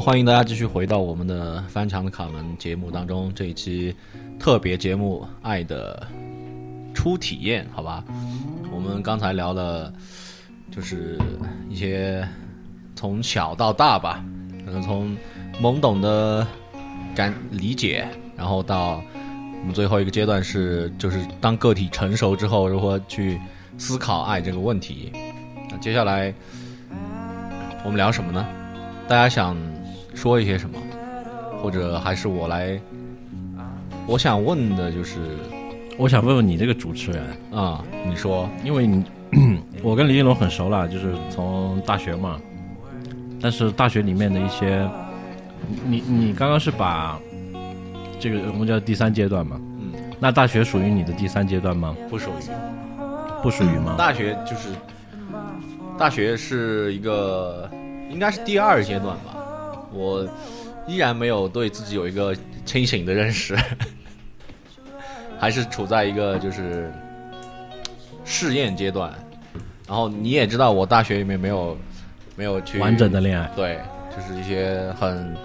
欢迎大家继续回到我们的翻墙的卡门节目当中，这一期特别节目《爱的初体验》，好吧？我们刚才聊了，就是一些从小到大吧，可能从懵懂的感理解，然后到我们最后一个阶段是，就是当个体成熟之后，如何去思考爱这个问题。那接下来我们聊什么呢？大家想说一些什么，或者还是我来？我想问的就是，我想问问你这个主持人啊，你说，因为你 我跟李云龙很熟了，就是从大学嘛。但是大学里面的一些，你你刚刚是把这个我们叫第三阶段嘛？嗯，那大学属于你的第三阶段吗？不属于，不属于吗？大学就是大学是一个，应该是第二阶段吧。我依然没有对自己有一个清醒的认识，还是处在一个就是试验阶段。然后你也知道，我大学里面没有没有去完整的恋爱，对，就是一些很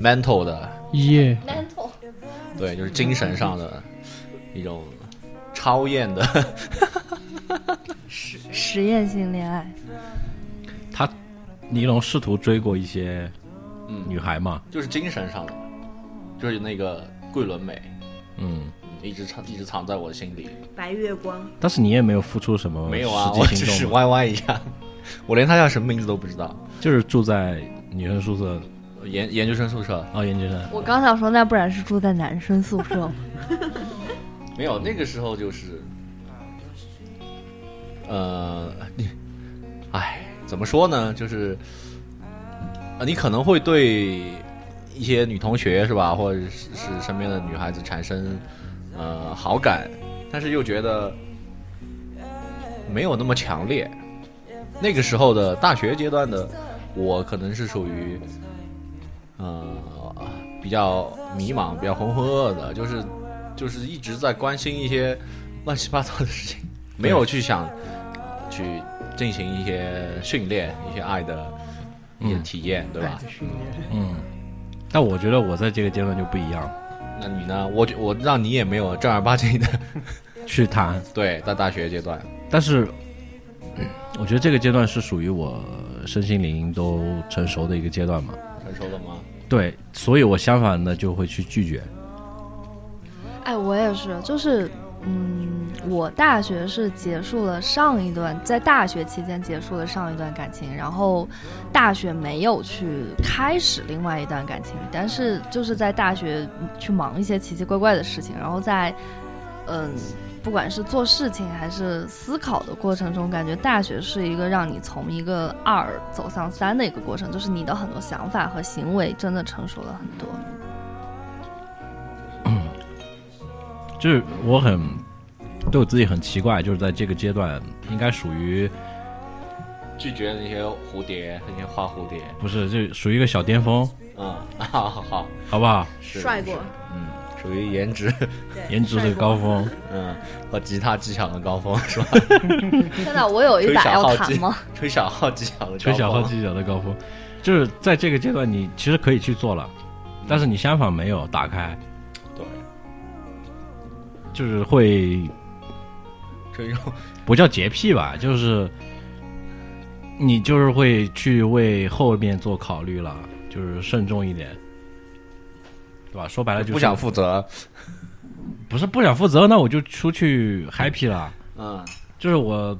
mental 的，耶，mental。对，就是精神上的一种超验的。实实验性恋爱，他尼龙试图追过一些嗯女孩嘛？就是精神上的，就是那个桂纶镁，嗯，嗯一直藏一直藏在我心里。白月光，但是你也没有付出什么没有啊，我只是歪歪一下，我连他叫什么名字都不知道。就是住在女生宿舍研研究生宿舍哦，研究生。我刚想说，那不然是住在男生宿舍吗？没有，那个时候就是，呃，你，哎，怎么说呢？就是，呃，你可能会对一些女同学是吧，或者是是身边的女孩子产生呃好感，但是又觉得没有那么强烈。那个时候的大学阶段的我，可能是属于呃比较迷茫、比较浑浑噩噩的，就是就是一直在关心一些乱七八糟的事情，没有去想去进行一些训练、一些爱的一些体验，对吧？嗯，但我觉得我在这个阶段就不一样，那你呢？我觉我让你也没有正儿八经的 去谈。对，在大学阶段，但是，嗯我觉得这个阶段是属于我身心灵都成熟的一个阶段嘛。成熟了吗？对，所以我相反的就会去拒绝。哎，我也是，就是，嗯，我大学是结束了上一段，在大学期间结束了上一段感情，然后大学没有去开始另外一段感情，但是就是在大学去忙一些奇奇怪怪的事情，然后在，嗯。不管是做事情还是思考的过程中，感觉大学是一个让你从一个二走向三的一个过程，就是你的很多想法和行为真的成熟了很多。就是我很对我自己很奇怪，就是在这个阶段应该属于拒绝那些蝴蝶，那些花蝴蝶，不是就属于一个小巅峰，嗯，好好好，好不好？是帅过，嗯，属于颜值，颜值的高峰，嗯，和吉他技巧的高峰 是吧？现在我有一把要弹吗？吹小号技巧的，吹小号技巧的高峰，就是在这个阶段你其实可以去做了，但是你相反没有打开，对，就是会这种不叫洁癖吧，就是你就是会去为后面做考虑了，就是慎重一点，对吧？说白了就是不想负责，不是不想负责，那我就出去 happy 了。嗯，就是我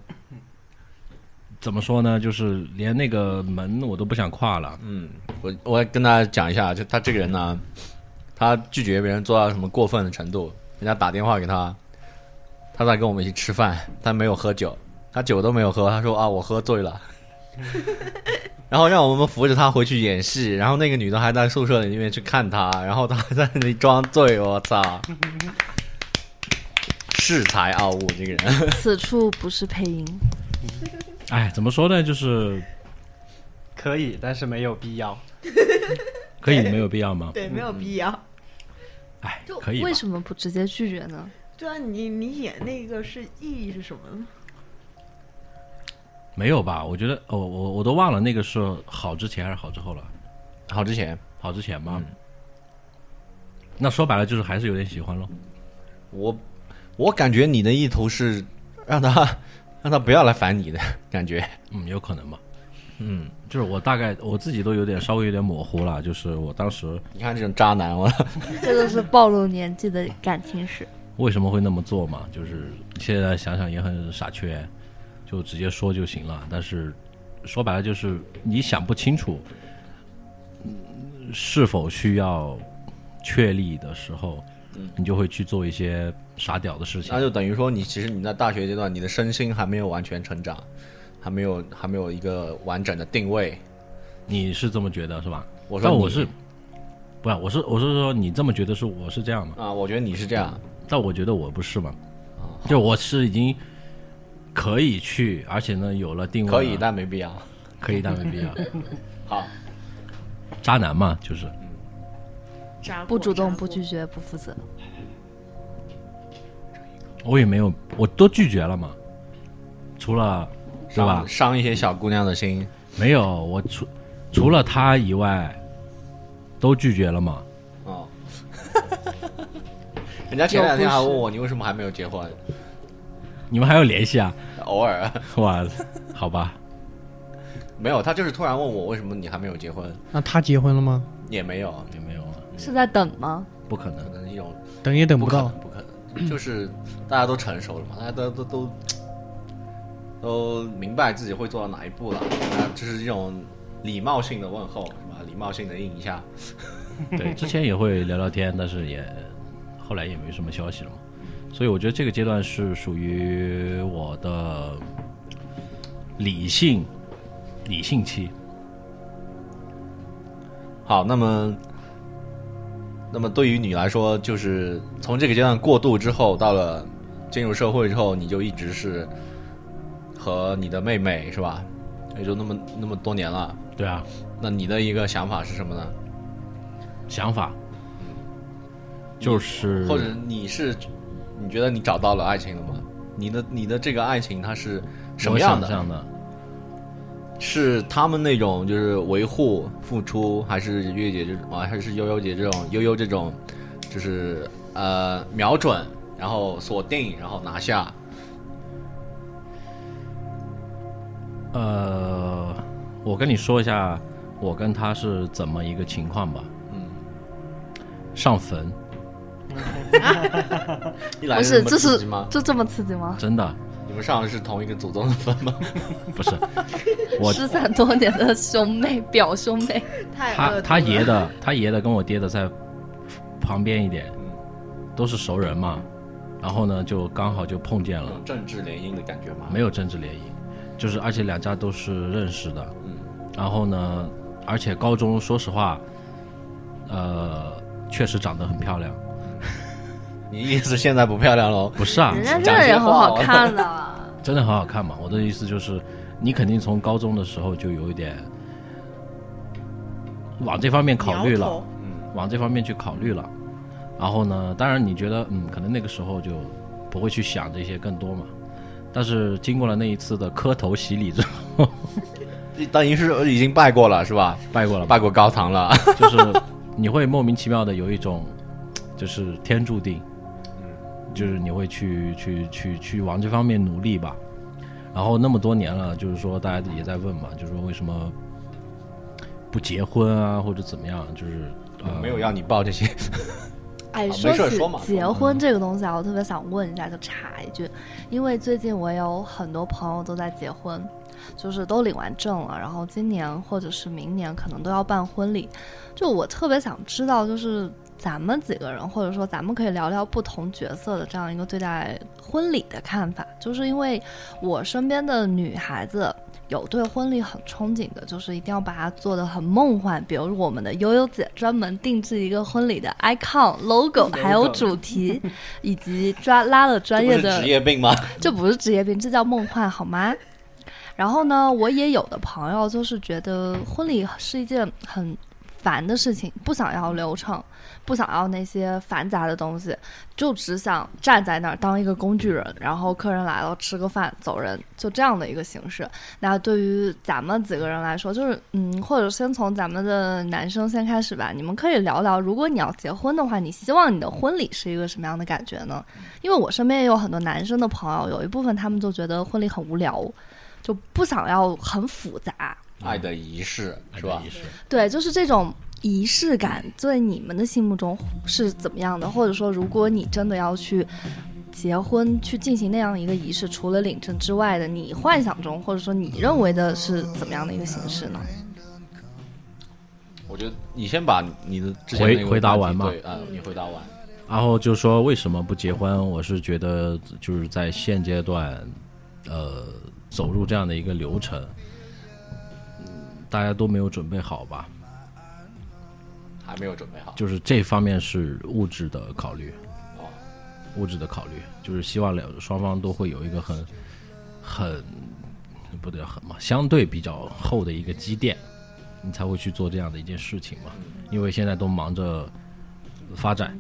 怎么说呢？就是连那个门我都不想跨了。嗯，我我要跟大家讲一下，就他这个人呢，他拒绝别人做到什么过分的程度，人家打电话给他，他在跟我们一起吃饭，他没有喝酒，他酒都没有喝，他说啊我喝醉了，然后让我们扶着他回去演戏，然后那个女的还在宿舍里面去看他，然后他还在那里装醉，我操，恃才傲物这个人，此处不是配音。哎，怎么说呢？就是可以，但是没有必要。可以没有必要吗？对，没有必要。哎就，可以为什么不直接拒绝呢？对啊，你你演那个是意义是什么呢？没有吧？我觉得，哦，我我都忘了那个是好之前还是好之后了。好之前，好之前吗？嗯那说白了就是还是有点喜欢咯。我我感觉你的意图是让他让他不要来烦你的感觉。嗯，有可能吧。嗯，就是我大概我自己都有点稍微有点模糊了，就是我当时你看这种渣男，我 这都是暴露年纪的感情史。为什么会那么做嘛？就是现在想想也很傻缺，就直接说就行了。但是说白了就是你想不清楚，嗯是否需要确立的时候，你就会去做一些傻屌的事情那。就等于说你其实你在大学阶段，你的身心还没有完全成长，还没有还没有一个完整的定位。你是这么觉得是吧？我说但我是，不是，我是我是说你这么觉得是我是这样吗？啊，我觉得你是这样。但我觉得我不是嘛，啊就我是已经可以去，而且呢有了定位了，可以，但没必要。可以，但没必要。好，渣男嘛，就是渣不主动、不。拒绝、不负责。我也没有，我都拒绝了嘛，除了是吧伤？一些小姑娘的心。没有，我除除了他以外都拒绝了嘛。哦，人家前两天还问我，你为什么还没有结婚？你们还有联系啊？偶尔哇，好吧，没有，他就是突然问我为什么你还没有结婚，那他结婚了吗？也没有，也没有啊，是在等吗？不可能可。能一种等也等不到不可能，。不可能，就是大家都成熟了嘛，大家都都都都明白自己会做到哪一步了，那就是一种礼貌性的问候，是吧？礼貌性的应一下。对，之前也会聊聊天，但是也后来也没什么消息了嘛。所以我觉得这个阶段是属于我的理性理性期。好，那么，那么对于你来说，就是从这个阶段过渡之后，到了进入社会之后，你就一直是和你的妹妹是吧？也就那么那么多年了。对啊，那你的一个想法是什么呢？想法就是或者你是你觉得你找到了爱情了吗？你的你的这个爱情它是什么样的？是他们那种就是维护付出，还是月姐这种啊，还是悠悠姐这种悠悠这种，就是呃瞄准，然后锁定，然后拿下。呃，我跟你说一下，我跟他是怎么一个情况吧。嗯，上坟，一 来不是，这么这是刺激吗？就这么刺激吗？真的你们上的是同一个祖宗的坟吗？不是我失散多年的兄妹、表兄妹，太他他爷的他爷的跟我爹的在旁边一点，都是熟人嘛。然后呢，就刚好就碰见了，政治联姻的感觉吗？没有政治联姻，就是而且两家都是认识的。嗯，然后呢，而且高中说实话，呃，确实长得很漂亮。你意思现在不漂亮喽？不是啊，人家真的也很好看的。真的很好看嘛。我的意思就是，你肯定从高中的时候就有一点往这方面考虑了嗯，往这方面去考虑了。然后呢，当然你觉得，嗯，可能那个时候就不会去想这些更多嘛。但是经过了那一次的磕头洗礼之后，等于是已经拜过了是吧？拜过了，拜过高堂了。就是你会莫名其妙的有一种，就是天注定，就是你会去去去去往这方面努力吧。然后那么多年了，就是说大家也在问嘛，就是说为什么不结婚啊，或者怎么样？就是呃，没有要你报这些。哎，说起结婚这个东西啊，我特别想问一下，就插一句，因为最近我有很多朋友都在结婚，就是都领完证了，然后今年或者是明年可能都要办婚礼。就我特别想知道，就是咱们几个人，或者说咱们可以聊聊不同角色的这样一个对待婚礼的看法，就是因为我身边的女孩子。有对婚礼很憧憬的，就是一定要把它做得很梦幻。比如我们的悠悠姐专门定制一个婚礼的 icon、logo，还有主题，以及抓拉了专业的职业病吗？这不是职业病，这叫梦幻好吗？然后呢，我也有的朋友就是觉得婚礼是一件很烦的事情，不想要流程，不想要那些繁杂的东西，就只想站在那儿当一个工具人，然后客人来了吃个饭走人，就这样的一个形式。那对于咱们几个人来说，就是嗯，或者先从咱们的男生先开始吧。你们可以聊聊，如果你要结婚的话，你希望你的婚礼是一个什么样的感觉呢？因为我身边也有很多男生的朋友，有一部分他们就觉得婚礼很无聊，就不想要很复杂。爱的仪式是吧？仪式对，就是这种仪式感，在你们的心目中是怎么样的？或者说，如果你真的要去结婚，去进行那样一个仪式，除了领证之外的，你幻想中或者说你认为的是怎么样的一个形式呢？我觉得你先把你的之前回回答完嘛对，嗯，你回答完。然后就说为什么不结婚？我是觉得就是在现阶段，呃，走入这样的一个流程，嗯大家都没有准备好吧？还没有准备好，就是这方面是物质的考虑，哦，物质的考虑，就是希望两双方都会有一个很很不对很嘛，相对比较厚的一个积淀，你才会去做这样的一件事情嘛。因为现在都忙着发展，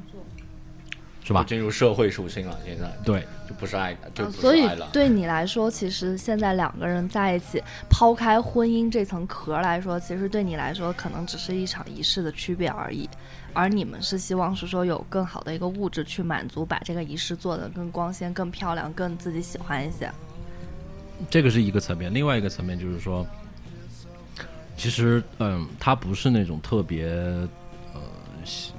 是吧？进入社会属性了，现在对，就不是爱，就不是呃所以爱了。对你来说，其实现在两个人在一起，抛开婚姻这层壳来说，其实对你来说，可能只是一场仪式的区别而已。而你们是希望是说有更好的一个物质去满足，把这个仪式做得更光鲜、更漂亮、更自己喜欢一些。这个是一个层面，另外一个层面就是说，其实嗯，他不是那种特别呃，喜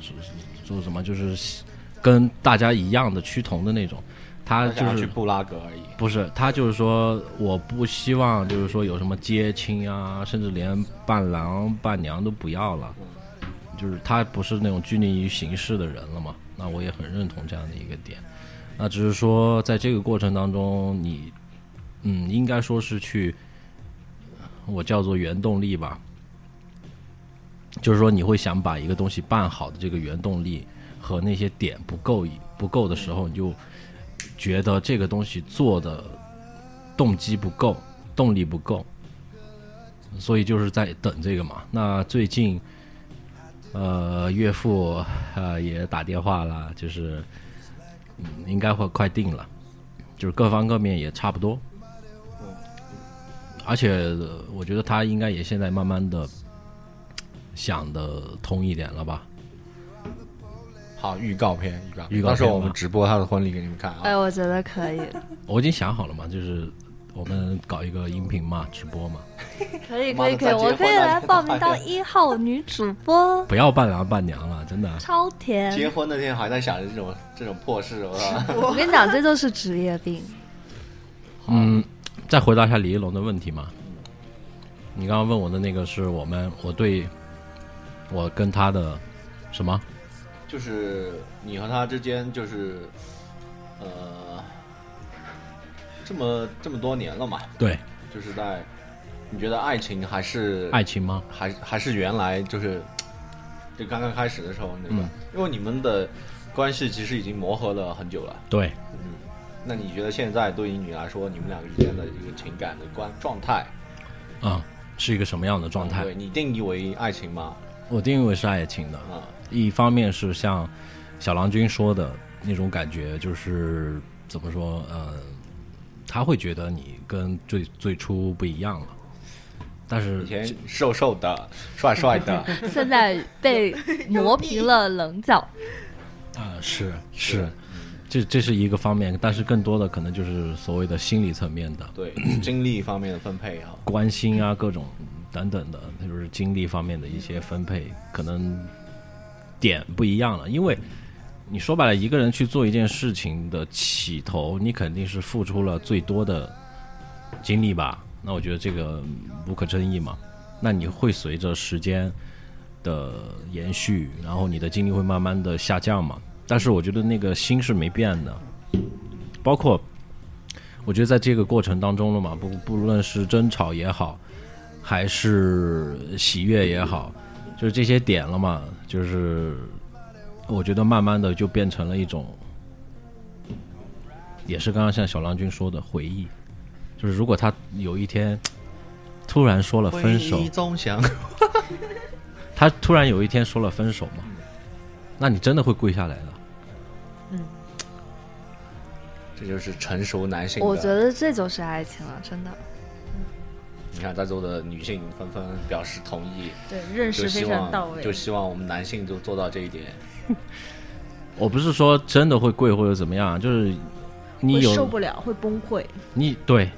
是是做什么就是喜跟大家一样的趋同的那种，他他就是去布拉格而已。不是他就是说，我不希望就是说有什么接亲啊，甚至连伴郎伴娘都不要了，就是他不是那种拘泥于形式的人了嘛。那我也很认同这样的一个点。那只是说，在这个过程当中，你嗯，应该说是去，我叫做原动力吧，就是说你会想把一个东西办好的这个原动力和那些点不够不够的时候，你就觉得这个东西做的动机不够，动力不够，所以就是在等这个嘛。那最近，呃，岳父呃也打电话了，就是嗯，应该会快定了，就是各方各面也差不多。而且我觉得他应该也现在慢慢的想的通一点了吧？好，预告片，预告预告片到时候我们直播他的婚礼给你们看啊哎，啊。我觉得可以，我已经想好了嘛，就是我们搞一个音频嘛，直播嘛，可以，可以，可以，我可以来报名当一号女主播，不要伴郎伴娘了，真的。超甜。结婚那天还在想着这种这种破事，我！我跟你讲，这就是职业病。嗯，再回答一下李一龙的问题嘛。你刚刚问我的那个是我们我对我跟他的什么？就是你和他之间，就是呃，这么这么多年了嘛，对，就是在你觉得爱情还是爱情吗？还还是原来就是就刚刚开始的时候那个，嗯因为你们的关系其实已经磨合了很久了。对，嗯那你觉得现在对于你来说，你们两个之间的一个情感的关状态啊、是一个什么样的状态？对你定义为爱情吗？我定义为是爱情的。啊，一方面是像小郎君说的那种感觉，就是怎么说，呃，他会觉得你跟最最初不一样了，但是以前瘦瘦的、帅帅的，现在被磨平了棱角。啊、是是，这这是一个方面，但是更多的可能就是所谓的心理层面的。对精力方面的分配啊，关心啊，各种等等的，那就是精力方面的一些分配，可能点不一样了。因为你说白了，一个人去做一件事情的起头，你肯定是付出了最多的精力吧？那我觉得这个无可争议嘛。那你会随着时间的延续，然后你的精力会慢慢的下降嘛？但是我觉得那个心是没变的，包括我觉得在这个过程当中了嘛，不不论是争吵也好，还是喜悦也好，就是这些点了嘛，就是我觉得慢慢的就变成了一种，也是刚刚像小郎君说的回忆，就是如果他有一天突然说了分手他 他突然有一天说了分手嘛，那你真的会跪下来的。这就是成熟男性。我觉得这就是爱情了，真的。你看在座的女性纷纷表示同意，对，认识非常到位。就希望我们男性就做到这一点。我不是说真的会跪或者怎么样，就是你有受不了，会崩溃。你对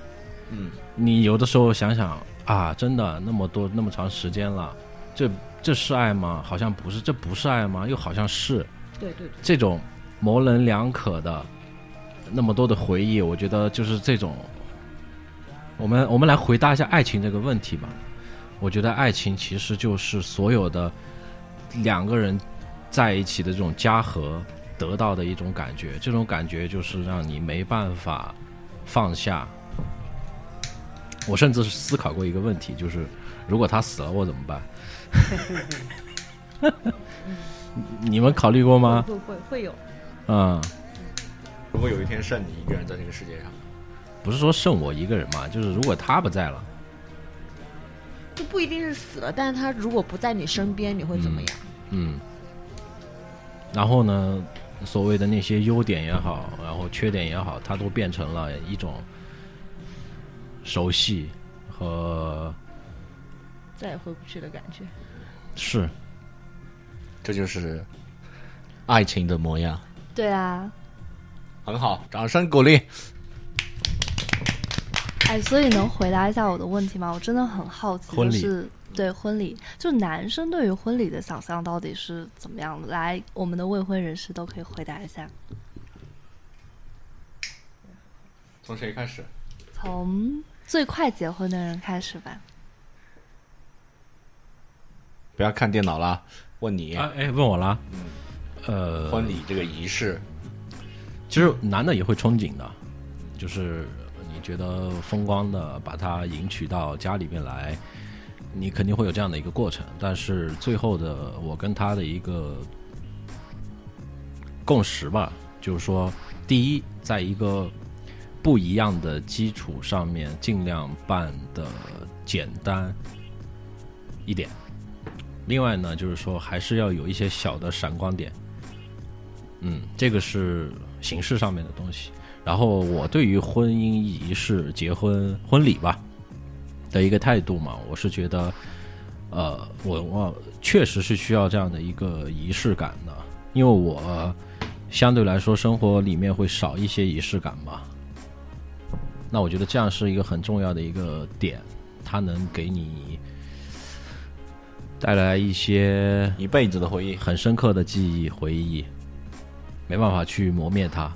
嗯，你有的时候想想啊，真的那么多那么长时间了，这这是爱吗？好像不是，这不是爱吗？又好像是。对对对，这种模棱两可的那么多的回忆，我觉得就是这种。我们我们来回答一下爱情这个问题吧。我觉得爱情其实就是所有的两个人在一起的这种加和得到的一种感觉，这种感觉就是让你没办法放下。我甚至是思考过一个问题，就是如果他死了，我怎么办？你们考虑过吗？会会会有。嗯，如果有一天剩你一个人在这个世界上，不是说剩我一个人嘛，就是如果他不在了，就不一定是死了，但是他如果不在你身边，你会怎么样？嗯，然后呢，所谓的那些优点也好，然后缺点也好，它都变成了一种熟悉和再也回不去的感觉。是这就是爱情的模样。对啊，很好，掌声鼓励。哎，所以能回答一下我的问题吗？我真的很好奇，婚礼就是对婚礼，就男生对于婚礼的想象到底是怎么样的？来，我们的未婚人士都可以回答一下。从谁开始？从最快结婚的人开始吧。不要看电脑了，问你、啊，哎，问我啦，呃，婚礼这个仪式，其实男的也会憧憬的，就是你觉得风光的把它迎娶到家里面来，你肯定会有这样的一个过程。但是最后的我跟他的一个共识吧，就是说，第一，在一个不一样的基础上面，尽量办的简单一点。另外呢，就是说还是要有一些小的闪光点。嗯，这个是形式上面的东西。然后我对于婚姻仪式、结婚婚礼吧的一个态度嘛，我是觉得，呃，我我确实是需要这样的一个仪式感的，因为我相对来说生活里面会少一些仪式感嘛。那我觉得这样是一个很重要的一个点，它能给你带来一些一辈子的回忆。很深刻的记忆回忆，没办法去磨灭它。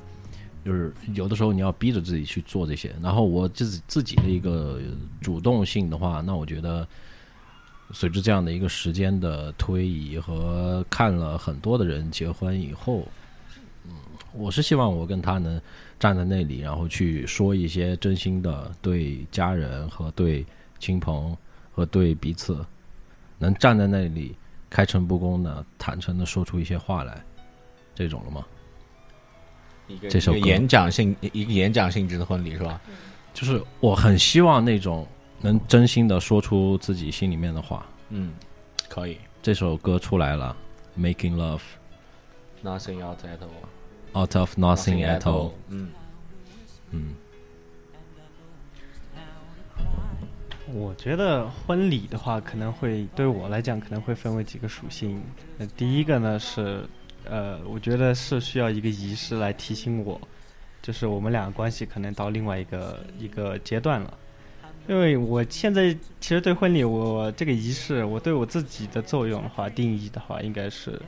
就是有的时候你要逼着自己去做这些，然后我自己自己的一个主动性的话，那我觉得随着这样的一个时间的推移和看了很多的人结婚以后，嗯，我是希望我跟他能站在那里，然后去说一些真心的对家人和对亲朋和对彼此，能站在那里开诚布公的、坦诚的说出一些话来，这种了吗？一个这首歌演讲性一个演讲性质的婚礼是吧？就是我很希望那种能真心的说出自己心里面的话。嗯，可以。这首歌出来了，《Making Love Nothing out at all. Out of Nothing at All》。嗯，嗯，我觉得婚礼的话，可能会对我来讲，可能会分为几个属性。那第一个呢是，呃，我觉得是需要一个仪式来提醒我，就是我们俩个关系可能到另外一个一个阶段了。因为我现在其实对婚礼，我这个仪式，我对我自己的作用的话，定义的话，应该是，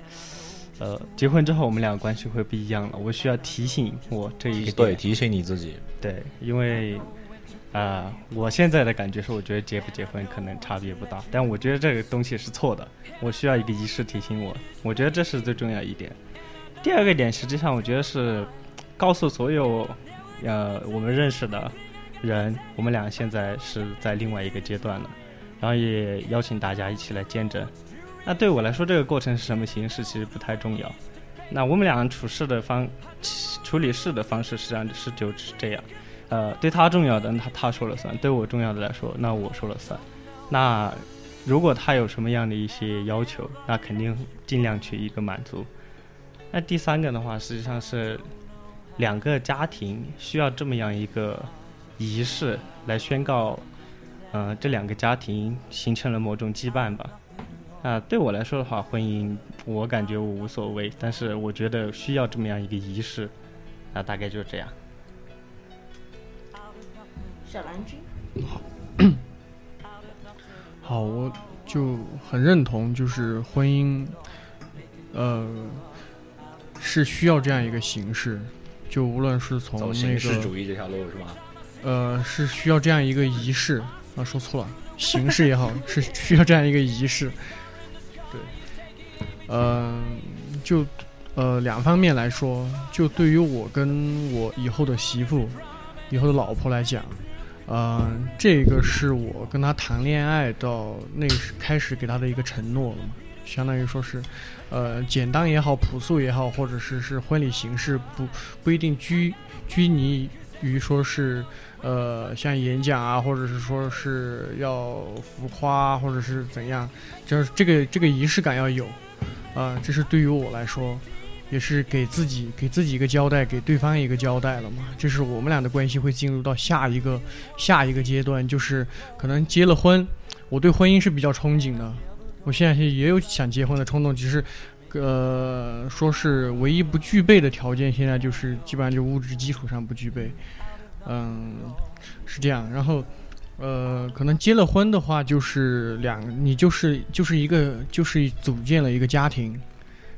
呃，结婚之后我们俩关系会不一样了。我需要提醒我这一对，提醒你自己。对，因为啊、我现在的感觉是，我觉得结不结婚可能差别不大，但我觉得这个东西是错的，我需要一个仪式提醒我，我觉得这是最重要一点。第二个点，实际上我觉得是告诉所有呃我们认识的人，我们俩现在是在另外一个阶段了，然后也邀请大家一起来见证。那对我来说，这个过程是什么形式其实不太重要。那我们俩处事的方处理事的方式实际上是就是这样。呃，对他重要的，他他说了算；对我重要的来说，那我说了算。那如果他有什么样的一些要求，那肯定尽量去一个满足。那第三个的话，实际上是两个家庭需要这么样一个仪式来宣告，呃，这两个家庭形成了某种羁绊吧。啊，对我来说的话，婚姻我感觉我无所谓，但是我觉得需要这么样一个仪式，那大概就是这样。小蓝君，好，好我就很认同，就是婚姻，呃，是需要这样一个形式，就无论是从那个形式个主义这条路是吧？呃，是需要这样一个仪式。啊，说错了，形式也好，是需要这样一个仪式。对，呃，就呃两方面来说，就对于我跟我以后的媳妇、以后的老婆来讲，呃，这个是我跟她谈恋爱到那时开始给她的一个承诺了嘛，相当于说是，呃，简单也好，朴素也好，或者是是婚礼形式不不一定拘拘泥于说是。呃，像演讲啊，或者是说是要浮夸，或者是怎样，就是这个这个仪式感要有，啊、这是对于我来说，也是给自己给自己一个交代，给对方一个交代了嘛。这是我们俩的关系会进入到下一个下一个阶段，就是可能结了婚，我对婚姻是比较憧憬的，我现在也有想结婚的冲动，只是。呃，说是唯一不具备的条件，现在就是基本上就物质基础上不具备，嗯，是这样。然后，呃，可能结了婚的话，就是两，你就是就是一个就是组建了一个家庭，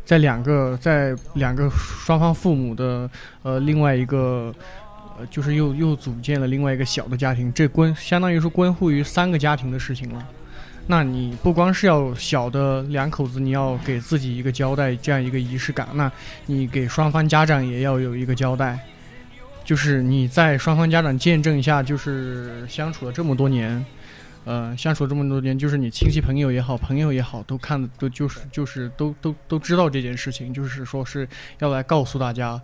在两个在两个双方父母的呃另外一个。呃，就是又又组建了另外一个小的家庭，这关相当于是关乎于三个家庭的事情了。那你不光是要小的两口子，你要给自己一个交代，这样一个仪式感，那你给双方家长也要有一个交代。就是你在双方家长见证一下，就是相处了这么多年，呃，相处这么多年，就是你亲戚朋友也好，朋友也好，都看的都就是就是都都都知道这件事情，就是说是要来告诉大家，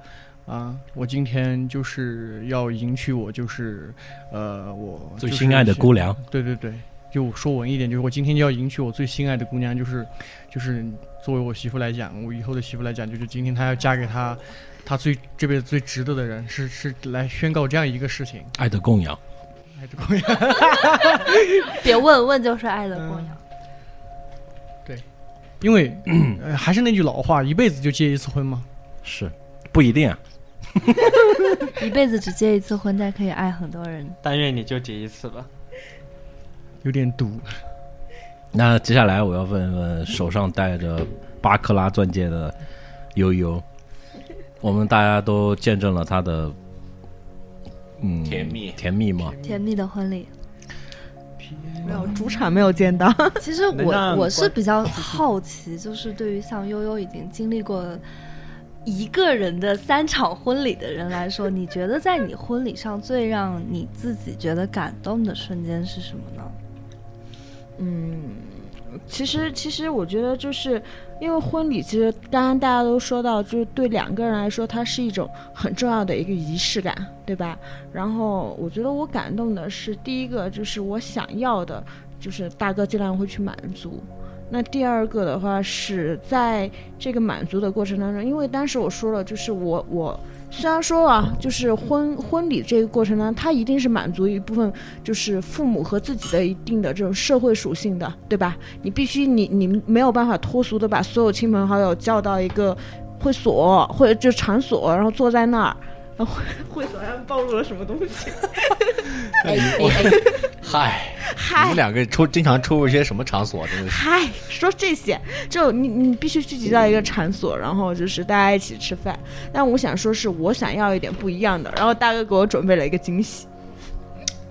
啊，我今天就是要迎娶我，就是呃，我就是最心爱的姑娘，对对对，就说文一点，就是我今天就要迎娶我最心爱的姑娘，就是就是作为我媳妇来讲，我以后的媳妇来讲，就是今天她要嫁给他，他最这辈子最值得的人，是是来宣告这样一个事情。爱的供养。爱的供养，别问问就是爱的供养。因为、呃、还是那句老话，一辈子就结一次婚吗。是，不一定啊。一辈子只结一次婚，但可以爱很多人。但愿你就结一次吧。有点毒，那接下来我要问问手上戴着八克拉钻戒的悠悠，我们大家都见证了他的嗯甜蜜甜蜜吗？甜蜜的婚礼。没有主场没有见到，其实我我是比较好奇，就是对于像悠悠已经经历过一个人的三场婚礼的人来说，你觉得在你婚礼上最让你自己觉得感动的瞬间是什么呢？嗯，其实其实我觉得就是因为婚礼，其实刚刚大家都说到，就是对两个人来说，它是一种很重要的一个仪式感，对吧？然后我觉得我感动的是第一个，就是我想要的，就是大哥尽量会去满足。那第二个的话是在这个满足的过程当中，因为当时我说了，就是我我虽然说啊，就是婚婚礼这个过程呢，它一定是满足一部分就是父母和自己的一定的这种社会属性的，对吧？你必须你你没有办法脱俗的把所有亲朋好友叫到一个会所或者就场所，然后坐在那儿。然后 会所上暴露了什么东西？哎 嗨，你们两个出经常出入一些什么场所？真的是嗨，说这些，就你你必须聚集到一个场所，然后就是大家一起吃饭。但我想说，是我想要一点不一样的。然后大哥给我准备了一个惊喜，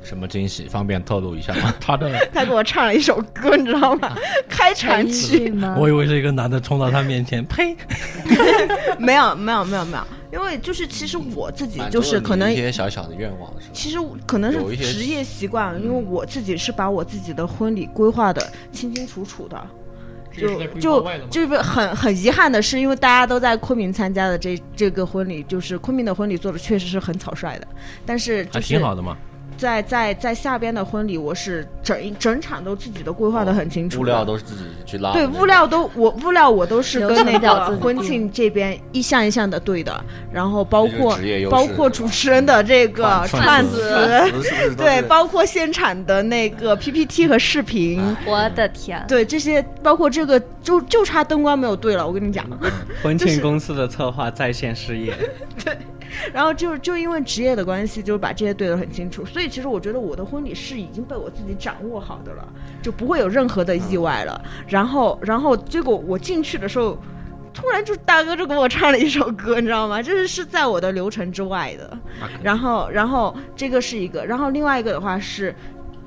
什么惊喜？方便透露一下吗？他的，他给我唱了一首歌，你知道吗？开场陈曲。序吗？我以为是一个男的冲到他面前，呸！没有没有没有没有，因为就是其实我自己就是可能一些小小的愿望是吧？其实可能是职业习惯了，因为我自己是把我自己的婚礼规划的清清楚楚的。就就就是很很遗憾的是，因为大家都在昆明参加的这这个婚礼，就是昆明的婚礼做的确实是很草率的，但是就还是挺好的嘛。在在在下边的婚礼，我是整一整场都自己都规划的很清楚的，物料都是自己去拉对。物料都我物料我都是跟那个婚庆这边一项一项的对的，然后包括包括主持人的这个串串词 对，包括现场的那个 PPT 和视频。我的天，对这些，包括这个，就就差灯光没有对了，我跟你讲。婚 庆公司的策划在线失业，然后就就因为职业的关系，就是把这些对得很清楚。所以其实我觉得我的婚礼是已经被我自己掌握好的了，就不会有任何的意外了。然后，然后结果我进去的时候，突然就大哥就给我唱了一首歌，你知道吗？这是是在我的流程之外的。然后，然后这个是一个，然后另外一个的话是。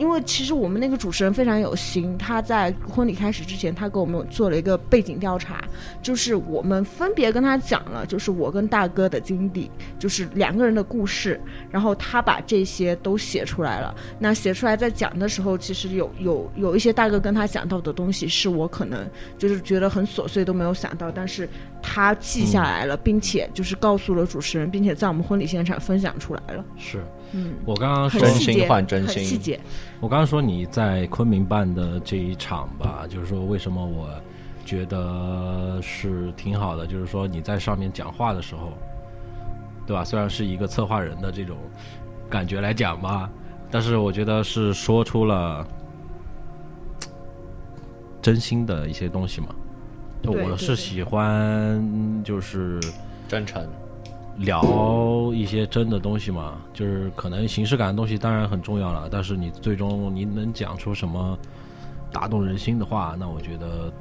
因为其实我们那个主持人非常有心，他在婚礼开始之前，他给我们做了一个背景调查，就是我们分别跟他讲了，就是我跟大哥的经历，就是两个人的故事，然后他把这些都写出来了。那写出来在讲的时候，其实有有有一些大哥跟他讲到的东西，是我可能就是觉得很琐碎都没有想到，但是他记下来了，并且就是告诉了主持人，并且在我们婚礼现场分享出来了。是嗯，我刚刚说真心换真心细节。我刚刚说你在昆明办的这一场吧，就是说为什么我觉得是挺好的，就是说你在上面讲话的时候，对吧？虽然是一个策划人的这种感觉来讲吧，但是我觉得是说出了真心的一些东西嘛。我是喜欢就是真诚，聊一些真的东西嘛，就是可能形式感的东西当然很重要了，但是你最终你能讲出什么打动人心的话，那我觉得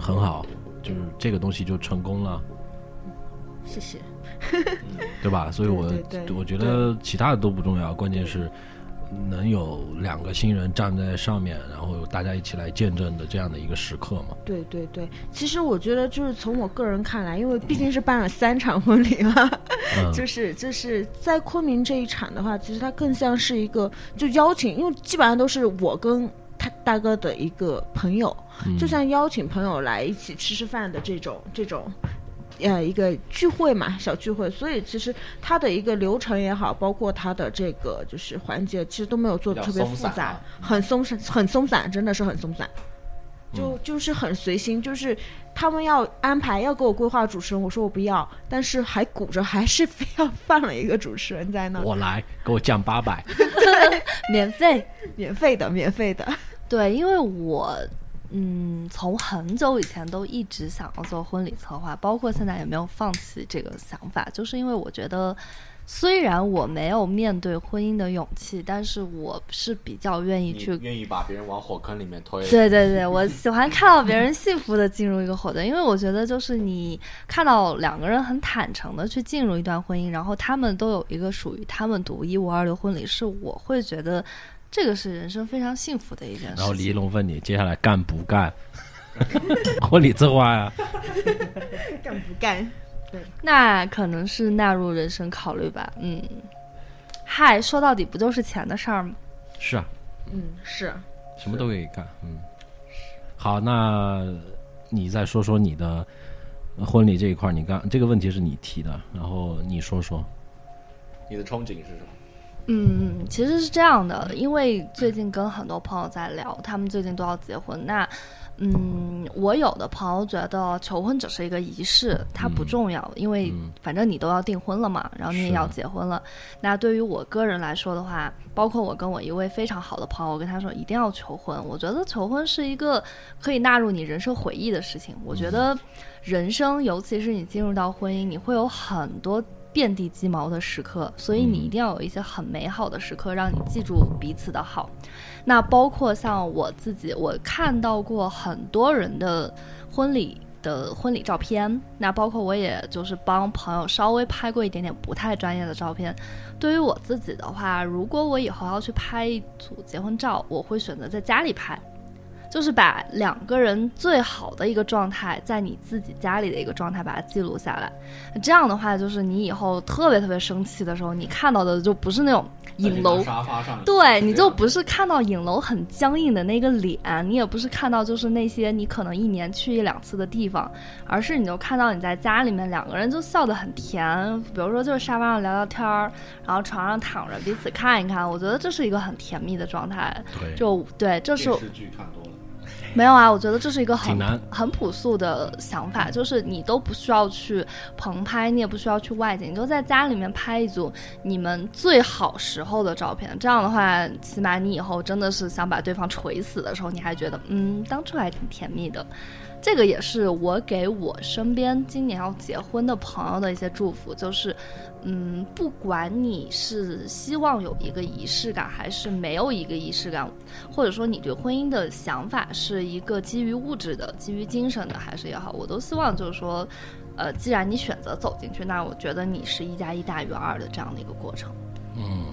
很好，就是这个东西就成功了，谢谢。对吧？所以我我觉得其他的都不重要，关键是能有两个新人站在上面，然后大家一起来见证的这样的一个时刻嘛。对对对，其实我觉得就是从我个人看来，因为毕竟是办了三场婚礼嘛，嗯，就是就是在昆明这一场的话，其实它更像是一个就邀请，因为基本上都是我跟他大哥的一个朋友，嗯就像邀请朋友来一起吃吃饭的这种这种。呃，一个聚会嘛，小聚会，所以其实它的一个流程也好，包括它的这个就是环节，其实都没有做的特别复杂，松啊很松散，很松散，真的是很松散。嗯就就是很随心，就是他们要安排要给我规划主持人，我说我不要，但是还鼓着还是非要 放了一个主持人在那，我来，给我降八百。免费。免费的，免费的。对，因为我嗯，从很久以前都一直想要做婚礼策划，包括现在也没有放弃这个想法，就是因为我觉得。虽然我没有面对婚姻的勇气，但是我是比较愿意去愿意把别人往火坑里面推，对对对，我 喜欢看到别人幸福的进入一个火堆，因为我觉得就是你看到两个人很坦诚的去进入一段婚姻，然后他们都有一个属于他们独一无二的婚礼，是我会觉得这个是人生非常幸福的一件事情。然后李一龙问你接下来干不干 婚礼策划呀？干不干？那可能是纳入人生考虑吧。嗯，嗨，说到底不就是钱的事儿吗？是啊，嗯，是。什么都可以干。嗯，好，那你再说说你的婚礼这一块儿，你刚这个问题是你提的，然后你说说。你的憧憬是什么？嗯，其实是这样的，因为最近跟很多朋友在聊，他们最近都要结婚。那，嗯，我有的朋友觉得求婚只是一个仪式，它不重要，因为嗯反正你都要订婚了嘛，然后你也要结婚了。那对于我个人来说的话，包括我跟我一位非常好的朋友，我跟他说一定要求婚。我觉得求婚是一个可以纳入你人生回忆的事情。我觉得人生，尤其是你进入到婚姻，你会有很多。遍地鸡毛的时刻，所以你一定要有一些很美好的时刻，让你记住彼此的好。那包括像我自己，我看到过很多人的婚礼的婚礼照片，那包括我也就是帮朋友稍微拍过一点点不太专业的照片。对于我自己的话，如果我以后要去拍一组结婚照，我会选择在家里拍。就是把两个人最好的一个状态，在你自己家里的一个状态，把它记录下来。这样的话，就是你以后特别特别生气的时候，你看到的就不是那种影楼，沙发上，对，你就不是看到影楼很僵硬的那个脸，你也不是看到就是那些你可能一年去一两次的地方，而是你就看到你在家里面两个人就笑得很甜，比如说就是沙发上聊聊天儿，然后床上躺着彼此看一看，我觉得这是一个很甜蜜的状态。对，就对，这是电视剧看多了，没有啊，我觉得这是一个很很朴素的想法，就是你都不需要去棚拍，你也不需要去外景，你就在家里面拍一组你们最好时候的照片。这样的话，起码你以后真的是想把对方锤死的时候，你还觉得嗯，当初还挺甜蜜的。这个也是我给我身边今年要结婚的朋友的一些祝福，就是，嗯，不管你是希望有一个仪式感，还是没有一个仪式感，或者说你对婚姻的想法是一个基于物质的、基于精神的，还是也好，我都希望就是说，呃，既然你选择走进去，那我觉得你是一加一大于二的这样的一个过程。嗯，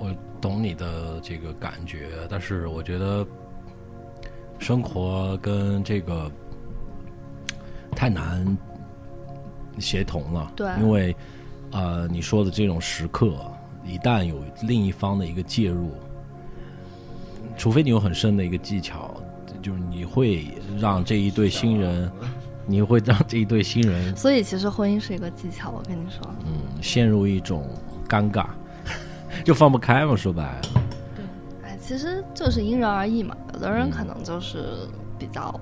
我懂你的这个感觉，但是我觉得生活跟这个太难协同了。对因为呃，你说的这种时刻，一旦有另一方的一个介入，除非你有很深的一个技巧，就是你会让这一对新人，你会让这一对新人 所以其实婚姻是一个技巧，我跟你说。嗯，陷入一种尴尬，就放不开嘛。说白了，对哎，其实就是因人而异嘛。有的人可能就是比较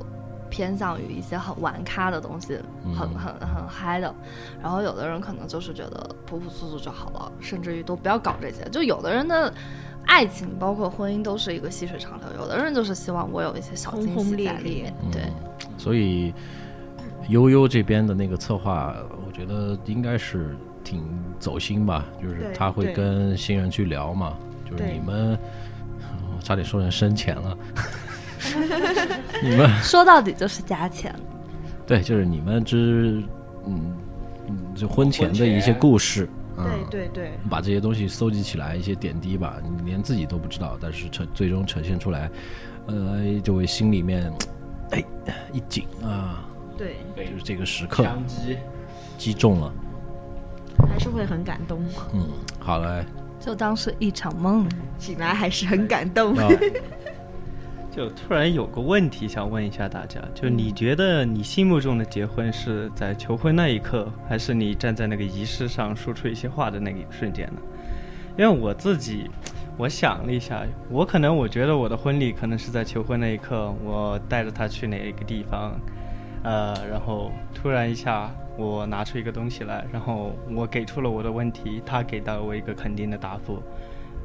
偏向于一些很玩咖的东西，嗯很很很嗨的，然后有的人可能就是觉得朴朴素素就好了，甚至于都不要搞这些。就有的人的爱情，包括婚姻，都是一个细水长流；有的人就是希望我有一些小惊喜轰轰烈烈在里面。对，所以悠悠这边的那个策划，我觉得应该是挺走心吧，就是他会跟新人去聊嘛，就是你们，我差点说成生前了，你们说到底就是加钱。对，就是你们之嗯，嗯就婚前的一些故事，嗯，对对对，把这些东西搜集起来，一些点滴吧，你连自己都不知道，但是呈最终呈现出来，呃，就会心里面哎一紧啊，对，就是这个时刻击，击中了。还是会很感动，嗯，好嘞，就当是一场梦。醒来还是很感动。那 就突然有个问题想问一下大家，就你觉得你心目中的结婚是在求婚那一刻，还是你站在那个仪式上说出一些话的那一瞬间呢？因为我自己，我想了一下，我可能我觉得我的婚礼可能是在求婚那一刻，我带着他去哪一个地方，呃，然后突然一下我拿出一个东西来，然后我给出了我的问题，他给到了我一个肯定的答复。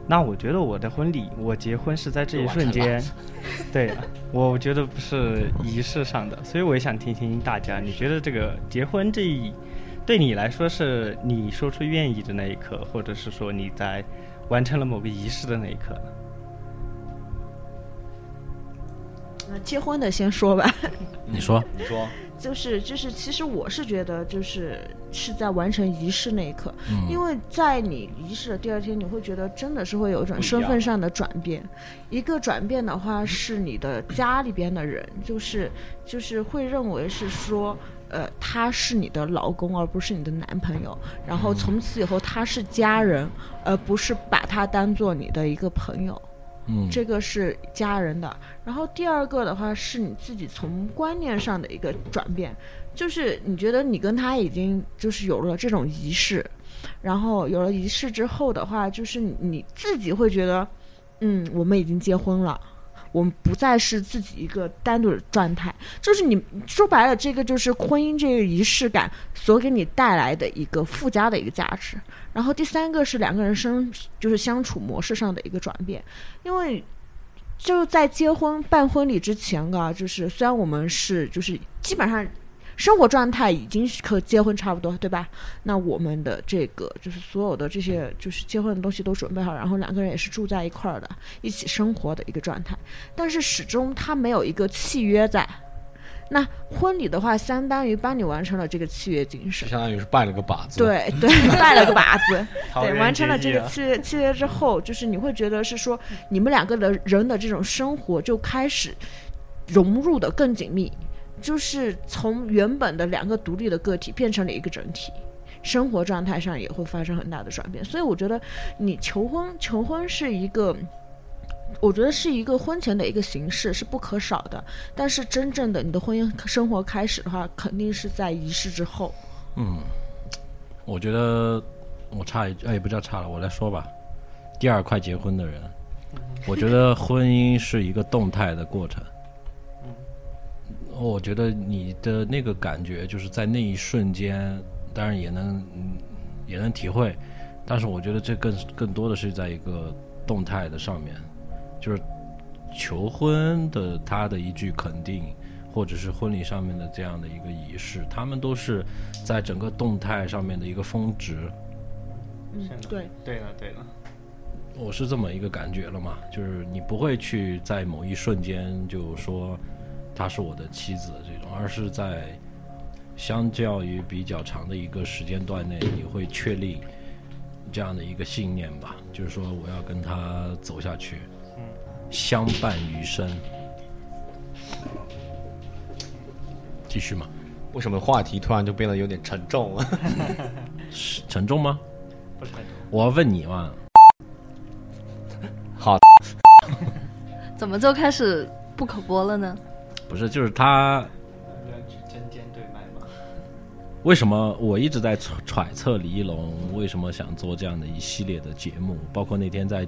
那我觉得我的婚礼，我结婚是在这一瞬间，对，我觉得不是仪式上的，所以我也想听听大家，你觉得这个结婚这一，对你来说是你说出愿意的那一刻，或者是说你在完成了某个仪式的那一刻那结婚的先说吧，你说，你说，就是就是，其实我是觉得就是是在完成仪式那一刻，嗯因为在你仪式的第二天，你会觉得真的是会有一种身份上的转变。一个转变的话，是你的家里边的人，就是就是会认为是说。呃，他是你的老公，而不是你的男朋友。然后从此以后，他是家人，而不是把他当做你的一个朋友。嗯，这个是家人的。然后第二个的话是你自己从观念上的一个转变，就是你觉得你跟他已经就是有了这种仪式，然后有了仪式之后的话，就是你你自己会觉得，嗯，我们已经结婚了。我们不再是自己一个单独的状态，就是你说白了，这个就是婚姻这个仪式感所给你带来的一个附加的一个价值。然后第三个是两个人生就是相处模式上的一个转变，因为就在结婚办婚礼之前啊，就是虽然我们是就是基本上生活状态已经是和结婚差不多，对吧？那我们的这个就是所有的这些就是结婚的东西都准备好，然后两个人也是住在一块儿的，一起生活的一个状态，但是始终他没有一个契约在。那婚礼的话，相当于帮你完成了这个契约精就神。相当于是拜了个把子。，对对，拜了个把子，对，完成了这个契约契约之后，就是你会觉得是说，你们两个的人的这种生活就开始融入的更紧密，就是从原本的两个独立的个体变成了一个整体。生活状态上也会发生很大的转变，所以我觉得你求婚，求婚是一个，我觉得是一个婚前的一个形式，是不可少的。但是真正的你的婚姻生活开始的话，肯定是在仪式之后。嗯，我觉得我差一，哎，也不叫差了，我来说吧。第二快结婚的人，我觉得婚姻是一个动态的过程。我觉得你的那个感觉，就是在那一瞬间，当然也能嗯也能体会，但是我觉得这更更多的是在一个动态的上面，就是求婚的他的一句肯定，或者是婚礼上面的这样的一个仪式，他们都是在整个动态上面的一个峰值。嗯，对，对了对了，我是这么一个感觉了嘛，就是你不会去在某一瞬间就说她是我的妻子这种，而是在相较于比较长的一个时间段内，你会确立这样的一个信念吧，就是说我要跟她走下去，相伴余生。继续嘛，为什么话题突然就变得有点沉重了？是 沉重吗？不是很多。我要问你嘛，好，怎么就开始不可播了呢？不是，就是他针尖对麦吗？为什么我一直在揣揣测李一龙为什么想做这样的一系列的节目？包括那天在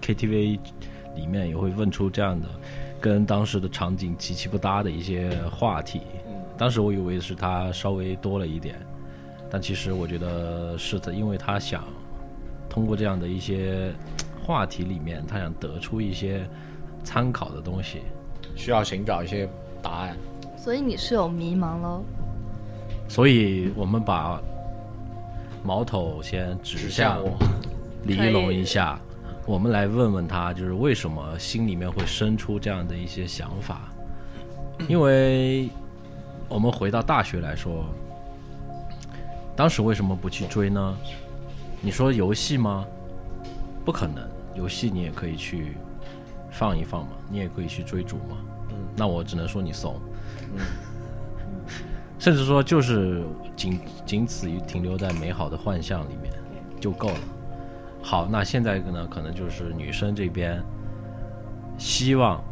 KTV 里面也会问出这样的跟当时的场景极其不搭的一些话题。当时我以为是他稍微多了一点，但其实我觉得是的，因为他想通过这样的一些话题里面，他想得出一些参考的东西。需要寻找一些答案。所以你是有迷茫喽？所以我们把矛头先指指向李一龙一下，我们来问问他，就是为什么心里面会生出这样的一些想法？因为我们回到大学来说，当时为什么不去追呢？你说游戏吗？不可能，游戏你也可以去放一放嘛，你也可以去追逐嘛。那我只能说你怂。甚至说就是仅仅此于停留在美好的幻象里面就够了。好，那现在呢，可能就是女生这边希望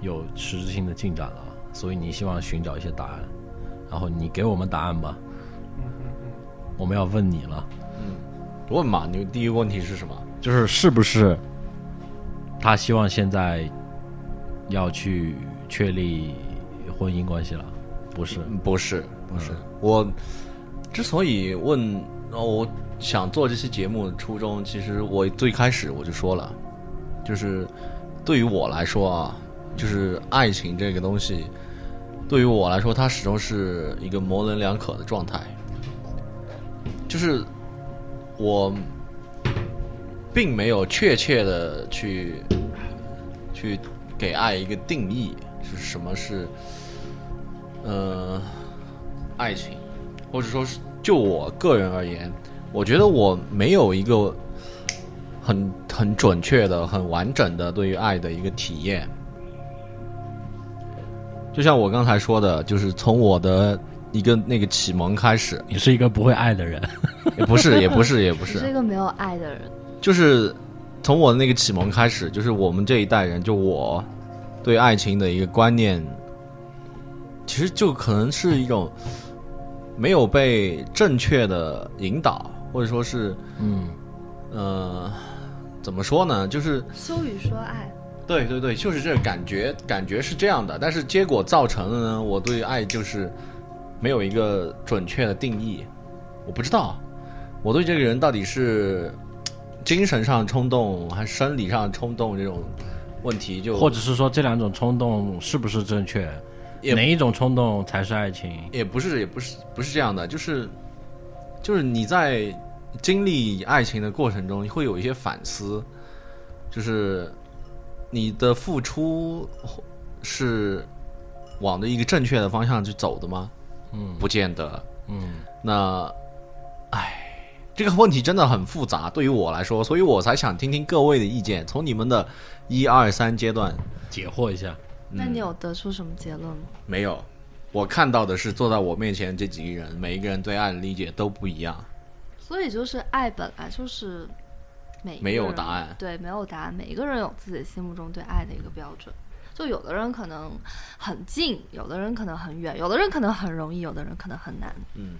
有实质性的进展了，所以你希望寻找一些答案，然后你给我们答案吧。我们要问你了，问嘛，你第一个问题是什么？就是是不是他希望现在要去确立婚姻关系了？不是，嗯不是，不是。我之所以问，呃我想做这期节目的初衷，其实我最开始我就说了，就是对于我来说啊，就是爱情这个东西，对于我来说，它始终是一个模棱两可的状态。就是我并没有确切的去去给爱一个定义，是什么是呃爱情，或者说是就我个人而言，我觉得我没有一个很很准确的、很完整的对于爱的一个体验。就像我刚才说的，就是从我的一个那个启蒙开始，你是一个不会爱的人。也不是，也不是，也不是是，一个没有爱的人。就是从我的那个启蒙开始，就是我们这一代人，就我对爱情的一个观念，其实就可能是一种没有被正确的引导，或者说是，嗯，呃，怎么说呢？就是羞于说爱，对对对，就是这个感觉，感觉是这样的，但是结果造成的呢，我对爱就是没有一个准确的定义，我不知道我对这个人到底是精神上冲动还是生理上冲动这种问题就，或者是说这两种冲动是不是正确？哪一种冲动才是爱情？也不是，也不是，不是这样的，就是就是你在经历爱情的过程中，你会有一些反思，就是你的付出是往着一个正确的方向去走的吗？嗯不见得。嗯那，唉，这个问题真的很复杂，对于我来说，所以我才想听听各位的意见，从你们的一二三阶段，解惑一下。那你有得出什么结论吗？没有，我看到的是坐在我面前这几个人，每一个人对爱的理解都不一样。所以就是爱本来就是每没有答案对，没有答案，每一个人有自己心目中对爱的一个标准。就有的人可能很近，有的人可能很远，有的人可能很容易，有的人可能很难。嗯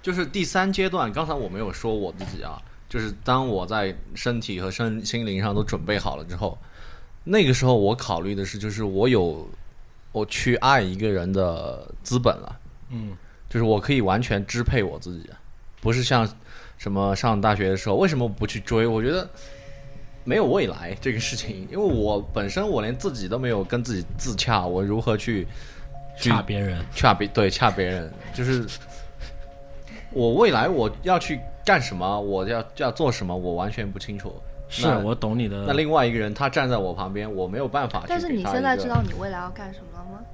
就是第三阶段，刚才我没有说我自己啊，就是当我在身体和身心灵上都准备好了之后，那个时候我考虑的是，就是我有我去爱一个人的资本了，嗯就是我可以完全支配我自己，不是像什么上大学的时候，为什么不去追？我觉得没有未来这个事情，因为我本身我连自己都没有跟自己自洽，我如何去去恰别人。恰别对掐别人，就是我未来我要去干什么，我要要做什么，我完全不清楚。是我懂你的。那另外一个人他站在我旁边，我没有办法去但是你现在知道你未来要干什么了吗？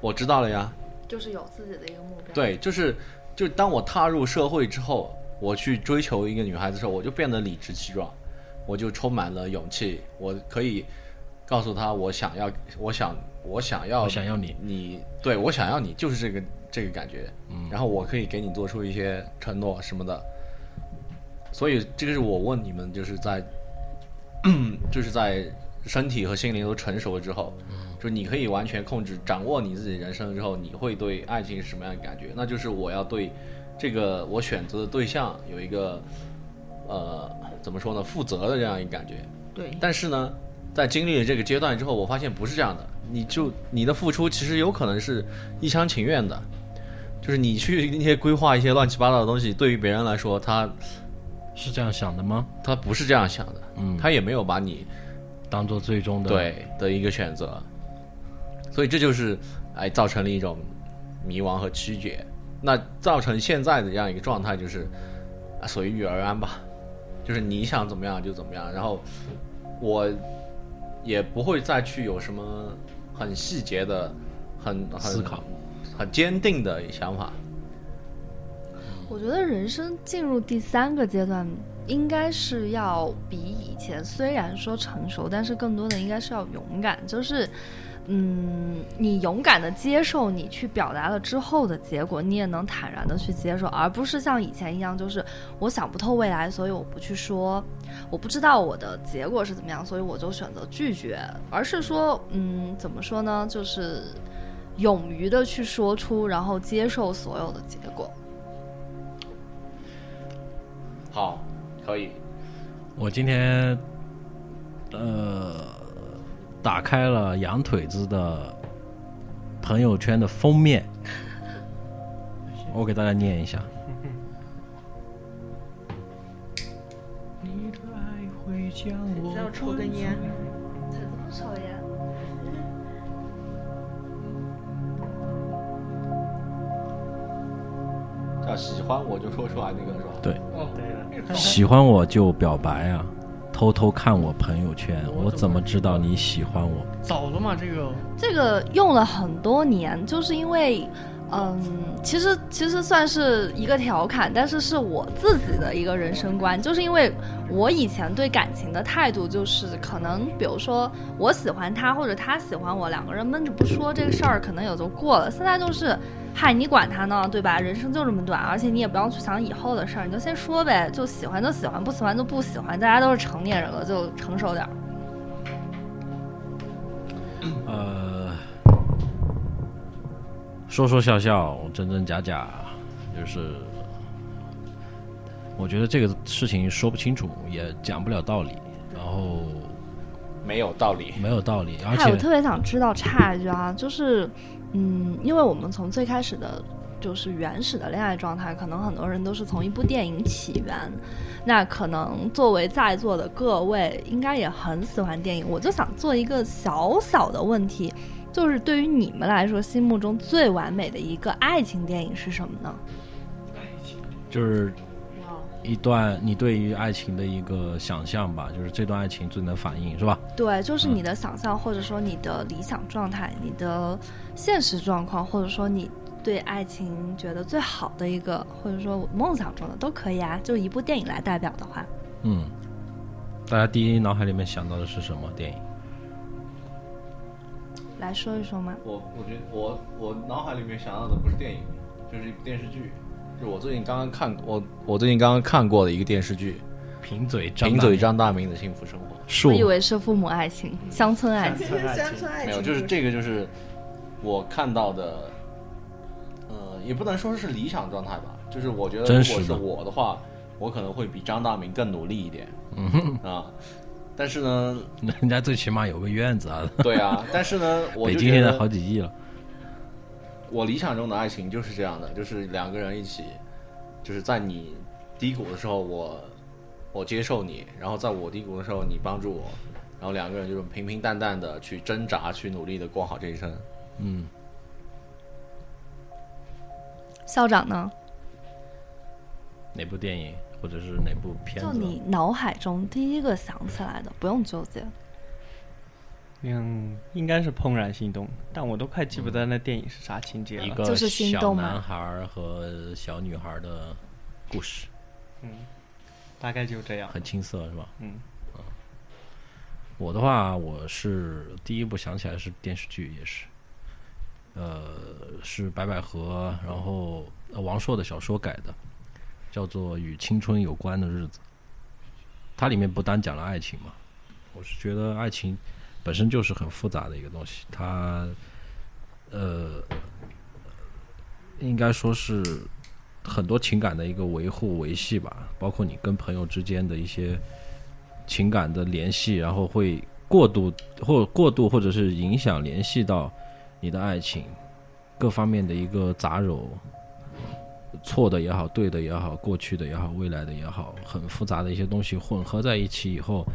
我知道了呀。就是有自己的一个目标。，对，就是就当我踏入社会之后，我去追求一个女孩子的时候，我就变得理直气壮，我就充满了勇气，我可以告诉她我想要，我想，我想要，我想要你。你对我想要你，就是这个这个感觉，嗯，然后我可以给你做出一些承诺什么的，所以这个是我问你们，就是在，就是在身体和心灵都成熟了之后，嗯。就你可以完全控制、掌握你自己人生之后，你会对爱情是什么样的感觉？那就是我要对这个我选择的对象有一个呃怎么说呢，负责的这样一个感觉。对，但是呢，在经历了这个阶段之后，我发现不是这样的。你就你的付出其实有可能是一厢情愿的，就是你去那些规划一些乱七八糟的东西，对于别人来说，他是这样想的吗？他不是这样想的，嗯，他也没有把你当做最终的。，对的一个选择，所以这就是哎造成了一种迷茫和曲解。那造成现在的这样一个状态就是啊随遇而安吧，就是你想怎么样就怎么样，然后我也不会再去有什么很细节的、很很思考、很坚定的想法。我觉得人生进入第三个阶段，应该是要比以前虽然说成熟，但是更多的应该是要勇敢，就是。嗯，你勇敢的接受你去表达了之后的结果，你也能坦然的去接受，而不是像以前一样，就是我想不透未来，所以我不去说，我不知道我的结果是怎么样，所以我就选择拒绝，而是说，嗯，怎么说呢，就是勇于的去说出，然后接受所有的结果。好，可以。我今天呃打开了羊腿子的朋友圈的封面，我给大家念一下。要抽根烟。抽烟。叫喜欢我就说出来那个是吧？对，哦，对的，喜欢我就表白啊，偷偷看我朋友圈，我怎么知道你喜欢我？早了嘛，这个这个用了很多年，就是因为，嗯，其实其实算是一个调侃，但是是我自己的一个人生观，就是因为我以前对感情的态度就是，可能比如说我喜欢他或者他喜欢我，两个人闷着不说这个事儿，可能也就过了。现在就是，嗨，你管他呢，对吧？人生就这么短，而且你也不要去想以后的事儿，你就先说呗，就喜欢就喜欢，不喜欢就不喜欢，大家都是成年人了，就成熟点儿。说说笑笑，真真假假，就是我觉得这个事情说不清楚，也讲不了道理，然后没有道理。没有道理，而且，我特别想知道插一句啊，就是，嗯，因为我们从最开始的，就是原始的恋爱状态，可能很多人都是从一部电影起源。那可能作为在座的各位，应该也很喜欢电影。我就想做一个小小的问题，就是对于你们来说，心目中最完美的一个爱情电影是什么呢？就是一段你对于爱情的一个想象吧，就是这段爱情最能反映，是吧？对，就是嗯你的想象，或者说你的理想状态，你的现实状况，或者说你对爱情觉得最好的一个，或者说我梦想中的都可以啊。就一部电影来代表的话，嗯，大家第一脑海里面想到的是什么电影？来说一说吗？我我觉得我我脑海里面想到的不是电影，就是一部电视剧，就我最近刚刚看我我最近刚刚看过的一个电视剧贫嘴《张贫嘴张大民的幸福生活是我以为是父母爱情、乡村爱情。乡村爱情》，没有，就是这个就是我看到的，呃，也不能说是理想状态吧，就是我觉得如果是真实的我的话，我可能会比张大明更努力一点，嗯哼，啊，但是呢，人家最起码有个院子啊，对啊，但是呢，我北就觉得京现在好几亿了。我理想中的爱情就是这样的，就是两个人一起，就是在你低谷的时候我，我接受你，然后在我低谷的时候你帮助我，然后两个人就是平平淡淡的去挣扎，去努力的过好这一生。嗯，校长呢？哪部电影或者是哪部片子就？你脑海中第一个想起来的，不用纠结。嗯，应该是《怦然心动》，但我都快记不得那电影是啥情节了。一个就是心小动嘛男孩儿和小女孩儿的故事，嗯，大概就这样。很青涩，是吧？嗯，我的话，我是第一部想起来是电视剧，也是，呃，是白百合，然后呃王朔的小说改的，叫做《与青春有关的日子》。它里面不单讲了爱情嘛，我是觉得爱情本身就是很复杂的一个东西，它呃，应该说是很多情感的一个维护维系吧，包括你跟朋友之间的一些情感的联系，然后会过度或过度或者是影响联系到你的爱情各方面的一个杂糅，错的也好，对的也好，过去的也好，未来的也好，很复杂的一些东西混合在一起以后，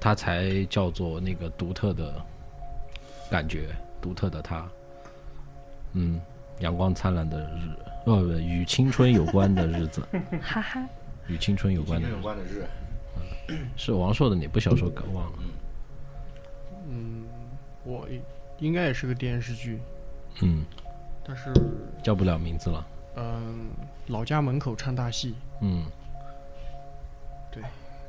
它才叫做那个独特的感觉，独特的它。嗯，阳光灿烂的日，呃，不与青春有关的日子，哈哈，与青春有关的日子，有关的日，是王朔的哪部小说？搞忘了。嗯我应该也是个电视剧，嗯，但是叫不了名字了。嗯、老家门口唱大戏，嗯，对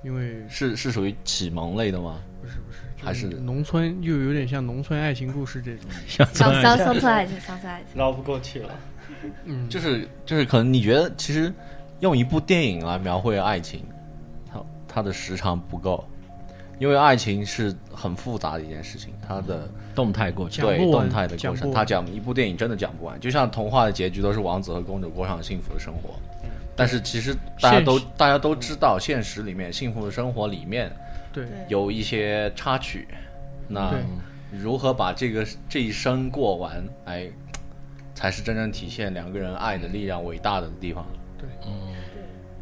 因为是是属于启蒙类的吗？不是不是，就还是农村，又有点像农村爱情故事这种。乡村乡村爱情，乡村爱情。绕不过去了。嗯，就是就是可能你觉得其实用一部电影来描绘爱情，它它的时长不够，因为爱情是很复杂的一件事情，它的动态过程。对动态的过程，它讲一部电影真的讲不完。就像童话的结局都是王子和公主过上幸福的生活，但是其实大家都大家都知道，现实里面幸福的生活里面对有一些插曲，那如何把这个这一生过完，哎，才是真正体现两个人爱的力量伟大的地方。对，嗯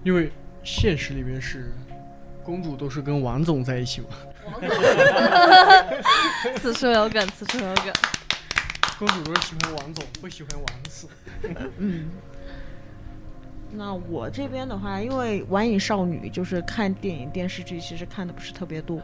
因为现实里面是公主都是跟王总在一起吗，此处有梗，此处有梗。公主都是喜欢王总，不喜欢王子。嗯，那我这边的话，因为晚影少女就是看电影电视剧，其实看的不是特别多。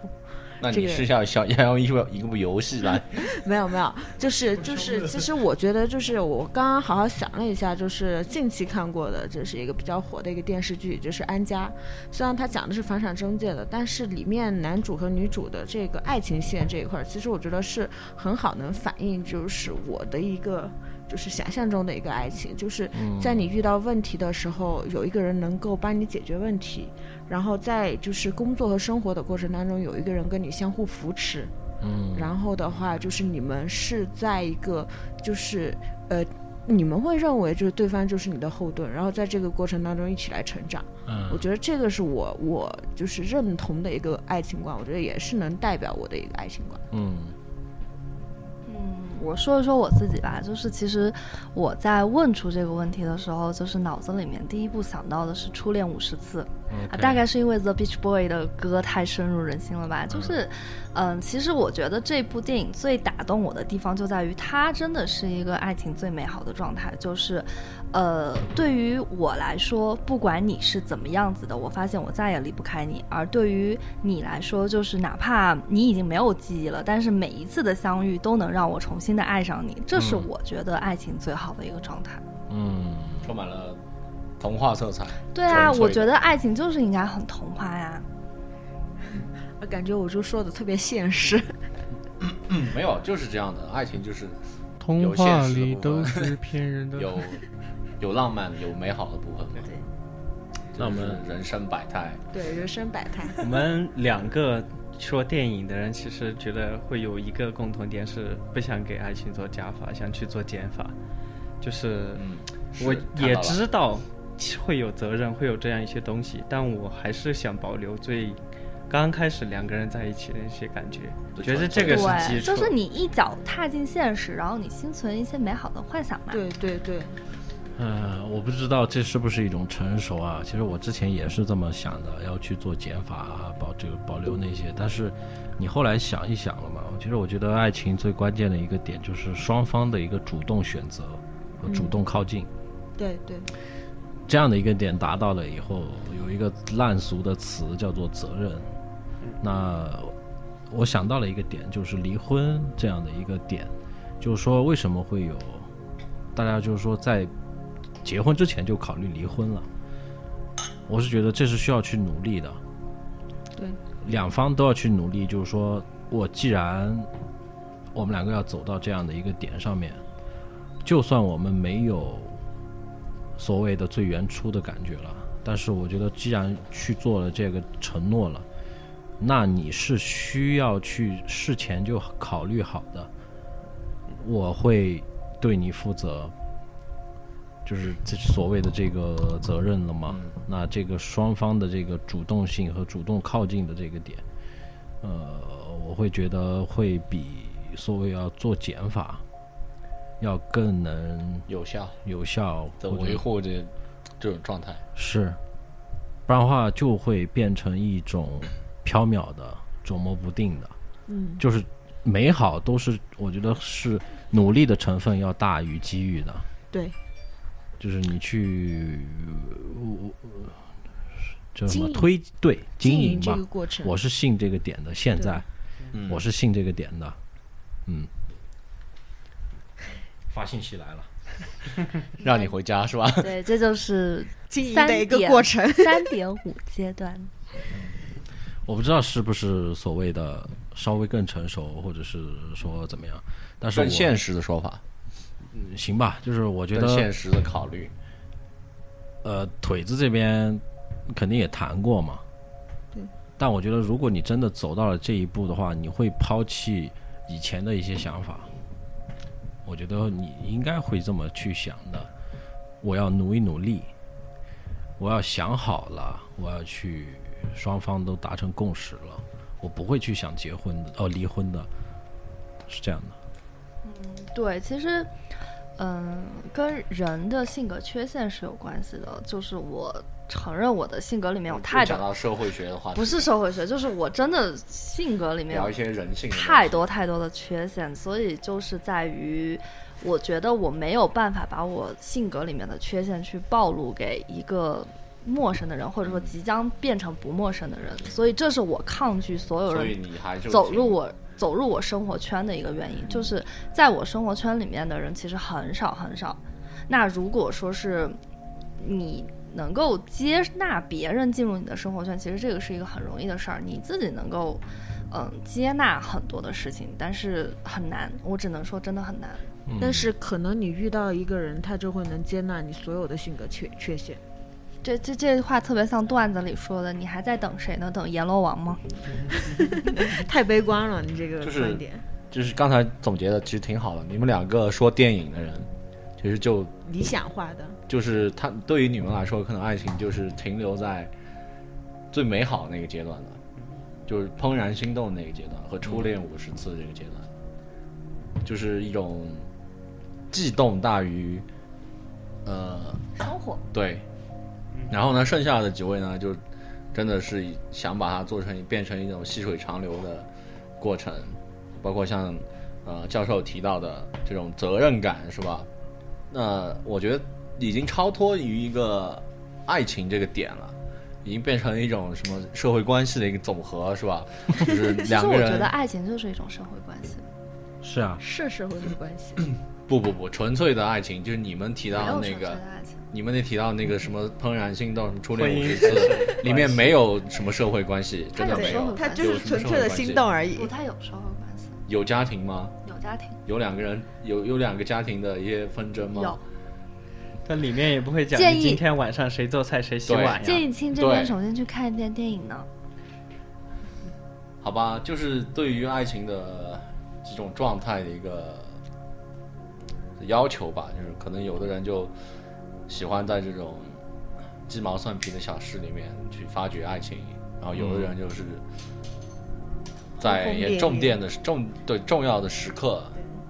那这个你是要想要用一部一部游戏来，没有没有，就是就是，其实我觉得就是我刚刚好好想了一下，就是近期看过的，这是一个比较火的一个电视剧，就是《安家》。虽然它讲的是房产中介的，但是里面男主和女主的这个爱情线这一块儿，其实我觉得是很好能反映就是我的一个。就是想象中的一个爱情，就是在你遇到问题的时候，有一个人能够帮你解决问题，然后在就是工作和生活的过程当中，有一个人跟你相互扶持，嗯，然后的话，就是你们是在一个，就是呃，你们会认为就是对方就是你的后盾，然后在这个过程当中一起来成长。嗯。我觉得这个是我我就是认同的一个爱情观，我觉得也是能代表我的一个爱情观。嗯。嗯，我说一说我自己吧，就是其实我在问出这个问题的时候，就是脑子里面第一步想到的是《初恋五十次》，啊，大概是因为 The Beach Boy 的歌太深入人心了吧？就是，嗯，其实我觉得这部电影最打动我的地方就在于它真的是一个爱情最美好的状态。就是，呃，对于我来说，不管你是怎么样子的，我发现我再也离不开你；而对于你来说，就是哪怕你已经没有记忆了，但是每一次的相遇都能让我重新的爱上你，这是嗯我觉得爱情最好的一个状态。嗯，充满了童话色彩。对啊，我觉得爱情就是应该很童话呀。我 感觉我就说的特别现实。嗯，没有，就是这样的，爱情就是童有现话实部里都分是骗人的。有有浪漫、有美好的部分嘛。那我们人生百态，对，人生百态。我们两个说电影的人，其实觉得会有一个共同点是不想给爱情做加法，想去做减法。就是嗯，我也知道会有责任，会有这样一些东西，但我还是想保留最刚开始两个人在一起的一些感觉，我觉得这个是，基础。就是你一脚踏进现实，然后你心存一些美好的幻想嘛。对对对，呃，我不知道这是不是一种成熟啊？其实我之前也是这么想的，要去做减法啊，保这个保留那些。但是你后来想一想了嘛，其实我觉得爱情最关键的一个点就是双方的一个主动选择和主动靠近。对对，这样的一个点达到了以后，有一个烂俗的词叫做责任。那我想到了一个点，就是离婚这样的一个点，就是说为什么会有大家就是说在结婚之前就考虑离婚了？我是觉得这是需要去努力的，对，两方都要去努力。就是说我既然我们两个要走到这样的一个点上面，就算我们没有所谓的最原初的感觉了，但是我觉得既然去做了这个承诺了，那你是需要去事前就考虑好的，我会对你负责，就是这所谓的这个责任了嘛。那这个双方的这个主动性和主动靠近的这个点，呃，我会觉得会比所谓要做减法要更能有效有效的维护这这种状态。是，不然的话就会变成一种缥缈的、琢磨不定的。嗯，就是美好都是我觉得是努力的成分要大于机遇的。对，就是你去，呃叫什经营么推对经营吧经营这个，过程，我是信这个点的。现在嗯我是信这个点的，嗯。发信息来了，让你回家是吧？对，这就是经营的一个过程。三点五阶段。我不知道是不是所谓的稍微更成熟，或者是说怎么样，但是我更现实的说法，嗯行吧，就是我觉得现实的考虑。呃，腿子这边肯定也谈过嘛。对。但我觉得，如果你真的走到了这一步的话，你会抛弃以前的一些想法。我觉得你应该会这么去想的。我要努一努力，我要想好了，我要去双方都达成共识了，我不会去想结婚的，哦，离婚的，是这样的。嗯对，其实，嗯，跟人的性格缺陷是有关系的。就是我承认我的性格里面有太多，讲到社会学的话，不是社会学，就是我真的性格里面一些人性太多太多的缺陷，所以就是在于，我觉得我没有办法把我性格里面的缺陷去暴露给一个陌生的人，或者说即将变成不陌生的人，所以这是我抗拒所有人走入我走入我生活圈的一个原因，就是在我生活圈里面的人其实很少很少。那如果说是你能够接纳别人进入你的生活圈，其实这个是一个很容易的事儿，你自己能够嗯接纳很多的事情，但是很难，我只能说真的很难。嗯但是可能你遇到一个人，他就会能接纳你所有的性格缺缺陷。这这这话特别像段子里说的，你还在等谁呢？等阎罗王吗？太悲观了，你这个就是观点。就是刚才总结的其实挺好的。你们两个说电影的人，其实就理想化的，就是他对于你们来说，可能爱情就是停留在最美好那个阶段的，就是怦然心动那个阶段和初恋五十次这个阶段，就是一种悸动大于呃生活对，然后呢，剩下的几位呢，就真的是想把它做成变成一种细水长流的过程，包括像呃教授提到的这种责任感，是吧？那我觉得已经超脱于一个爱情这个点了。已经变成一种什么社会关系的一个总和，是吧？就是两个人我觉得爱情就是一种社会关系，是啊，是社会的关系。不不不，纯粹的爱情就是你们提没到那个。你们那提到那个什么怦然心动、什么初恋婚姻五十次，里面没有什么社会关系，真的没有它有社会。他就是纯粹的心动而已不，。太有社会关系，有家庭吗？有家庭，有两个人有有两个家庭的一些纷争吗？有。它里面也不会讲建议你今天晚上谁做菜谁洗碗呀建。议亲这边对首先去看一遍电影呢。好吧，就是对于爱情的这种状态的一个要求吧，就是可能有的人就喜欢在这种鸡毛蒜皮的小事里面去发掘爱情，然后有的人就是在一些重点的重对重要的时刻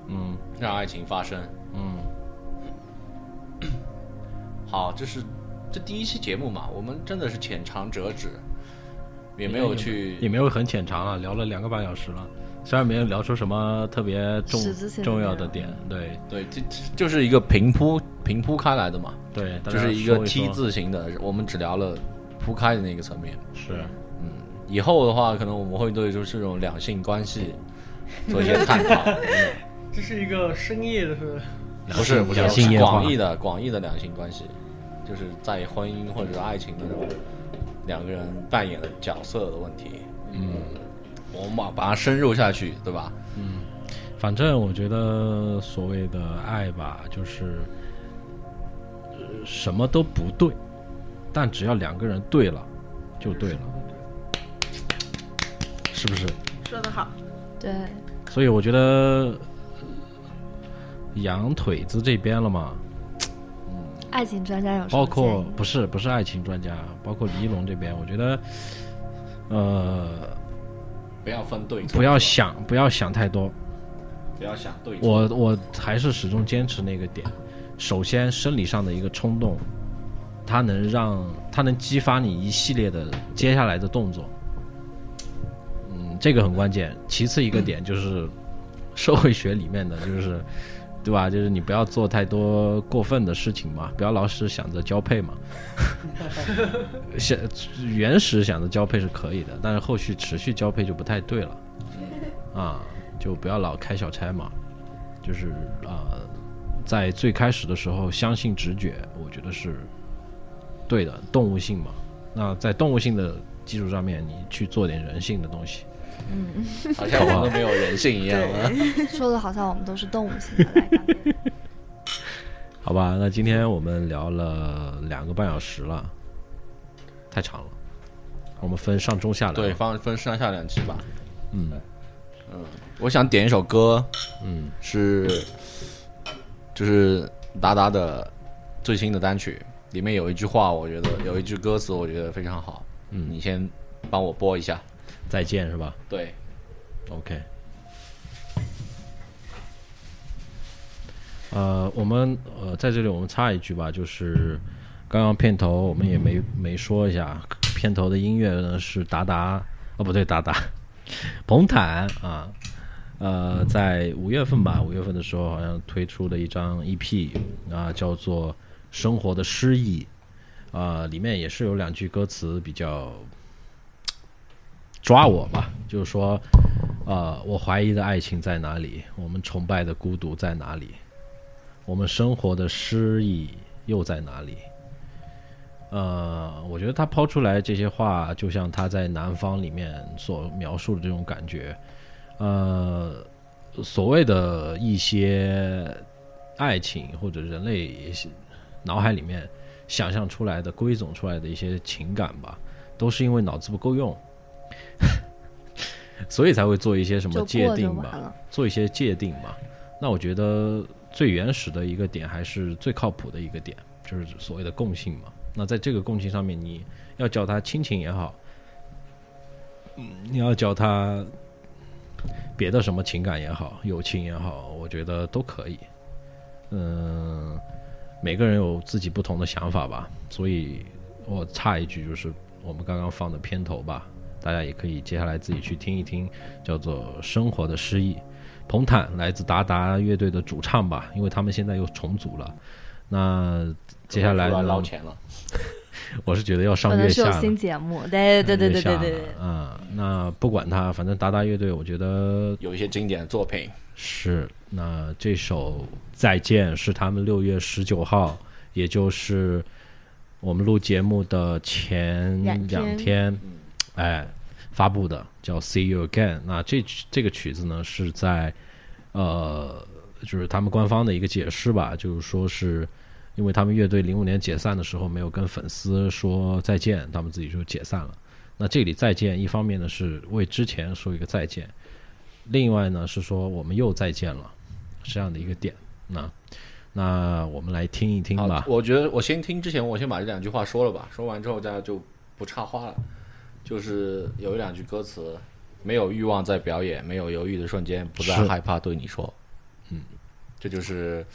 嗯让爱情发生。嗯，好，这是这第一期节目嘛，我们真的是浅尝辄止，也没有去也没有很浅尝了，聊了两个半小时了，虽然没有聊出什么特别重重要的点，对对，这这就是一个平铺平铺开来的嘛。对，就是一个 T 字形的，我们只聊了铺开的那个层面。是以后的话，可能我们会对就是这种两性关系 做一些探讨。嗯这是一个深夜的，不是不是两性夜话广义的广义的两性关系，就是在婚姻或者爱情的那种两个人扮演的角色的问题。嗯，我们把把它深入下去，对吧？嗯反正我觉得所谓的爱吧，就是、呃什么都不对，但只要两个人对了，就对了，是不是？说得好，对，所以我觉得呃羊腿子这边了嘛，爱情专家有什么包括不是不是爱情专家，包括李一龙这边，我觉得，呃，不要分对错，不要想不要想太多，不要想对错。我我还是始终坚持那个点。首先，生理上的一个冲动，它能让它能激发你一系列的接下来的动作。嗯，这个很关键。其次一个点就是社会学里面的，就是对吧？就是你不要做太多过分的事情嘛，不要老是想着交配嘛。想原始想着交配是可以的，但是后续持续交配就不太对了。啊，就不要老开小差嘛。就是啊、在最开始的时候相信直觉，我觉得是对的，动物性嘛。那在动物性的基础上面，你去做点人性的东西。好像我们都没有人性一样啊。说的好像我们都是动物性的来感。好吧，那今天我们聊了两个半小时了，太长了，我们分上中下两。对，，分分上下两期吧。嗯我想点一首歌，嗯，是就是达达的最新的单曲，里面有一句话，我觉得有一句歌词，我觉得非常好。嗯你先帮我播一下。再见是吧对，？OK。呃，我们呃在这里我们插一句吧，就是刚刚片头我们也没没说一下，片头的音乐呢是达达哦不对达达，彭坦啊，呃在五月份吧，五月份的时候好像推出了一张 EP 啊，叫做《生活的诗意》啊，里面也是有两句歌词比较抓我吧，就是说，呃，我怀疑的爱情在哪里？我们崇拜的孤独在哪里？我们生活的诗意又在哪里？呃，我觉得他抛出来这些话，就像他在《南方》里面所描述的这种感觉，呃，所谓的一些爱情或者人类脑海里面想象出来的、归总出来的一些情感吧，都是因为脑子不够用，所以才会做一些什么界定吧。做一些界定吧。那我觉得最原始的一个点，还是最靠谱的一个点，就是所谓的共性嘛。那在这个共性上面，你要叫它亲情也好，嗯，你要叫它别的什么情感也好，友情也好，我觉得都可以。嗯，每个人有自己不同的想法吧，所以我插一句，就是我们刚刚放的片头吧，大家也可以接下来自己去听一听，叫做《生活的诗意》。彭坦来自达达乐队的主唱吧，因为他们现在又重组了。那接下来捞钱了，我是觉得要上可能是有月下。新节目，对对对对对对对。嗯，那不管他，反正达达乐队，我觉得有一些经典的作品，是。那这首《再见》是他们六月十九号，也就是我们录节目的前两天两天，哎，发布的，叫《See You Again》。那这这个曲子呢，是在呃，就是他们官方的一个解释吧，就是说是因为他们乐队零五年解散的时候没有跟粉丝说再见，他们自己就解散了。那这里再见，一方面呢是为之前说一个再见，另外呢是说我们又再见了，这样的一个点。那那我们来听一听吧，。我觉得我先听之前，我先把这两句话说了吧，说完之后大家就不插话了。就是有一两句歌词，没有欲望在表演，没有犹豫的瞬间，不再害怕对你说，嗯，这就是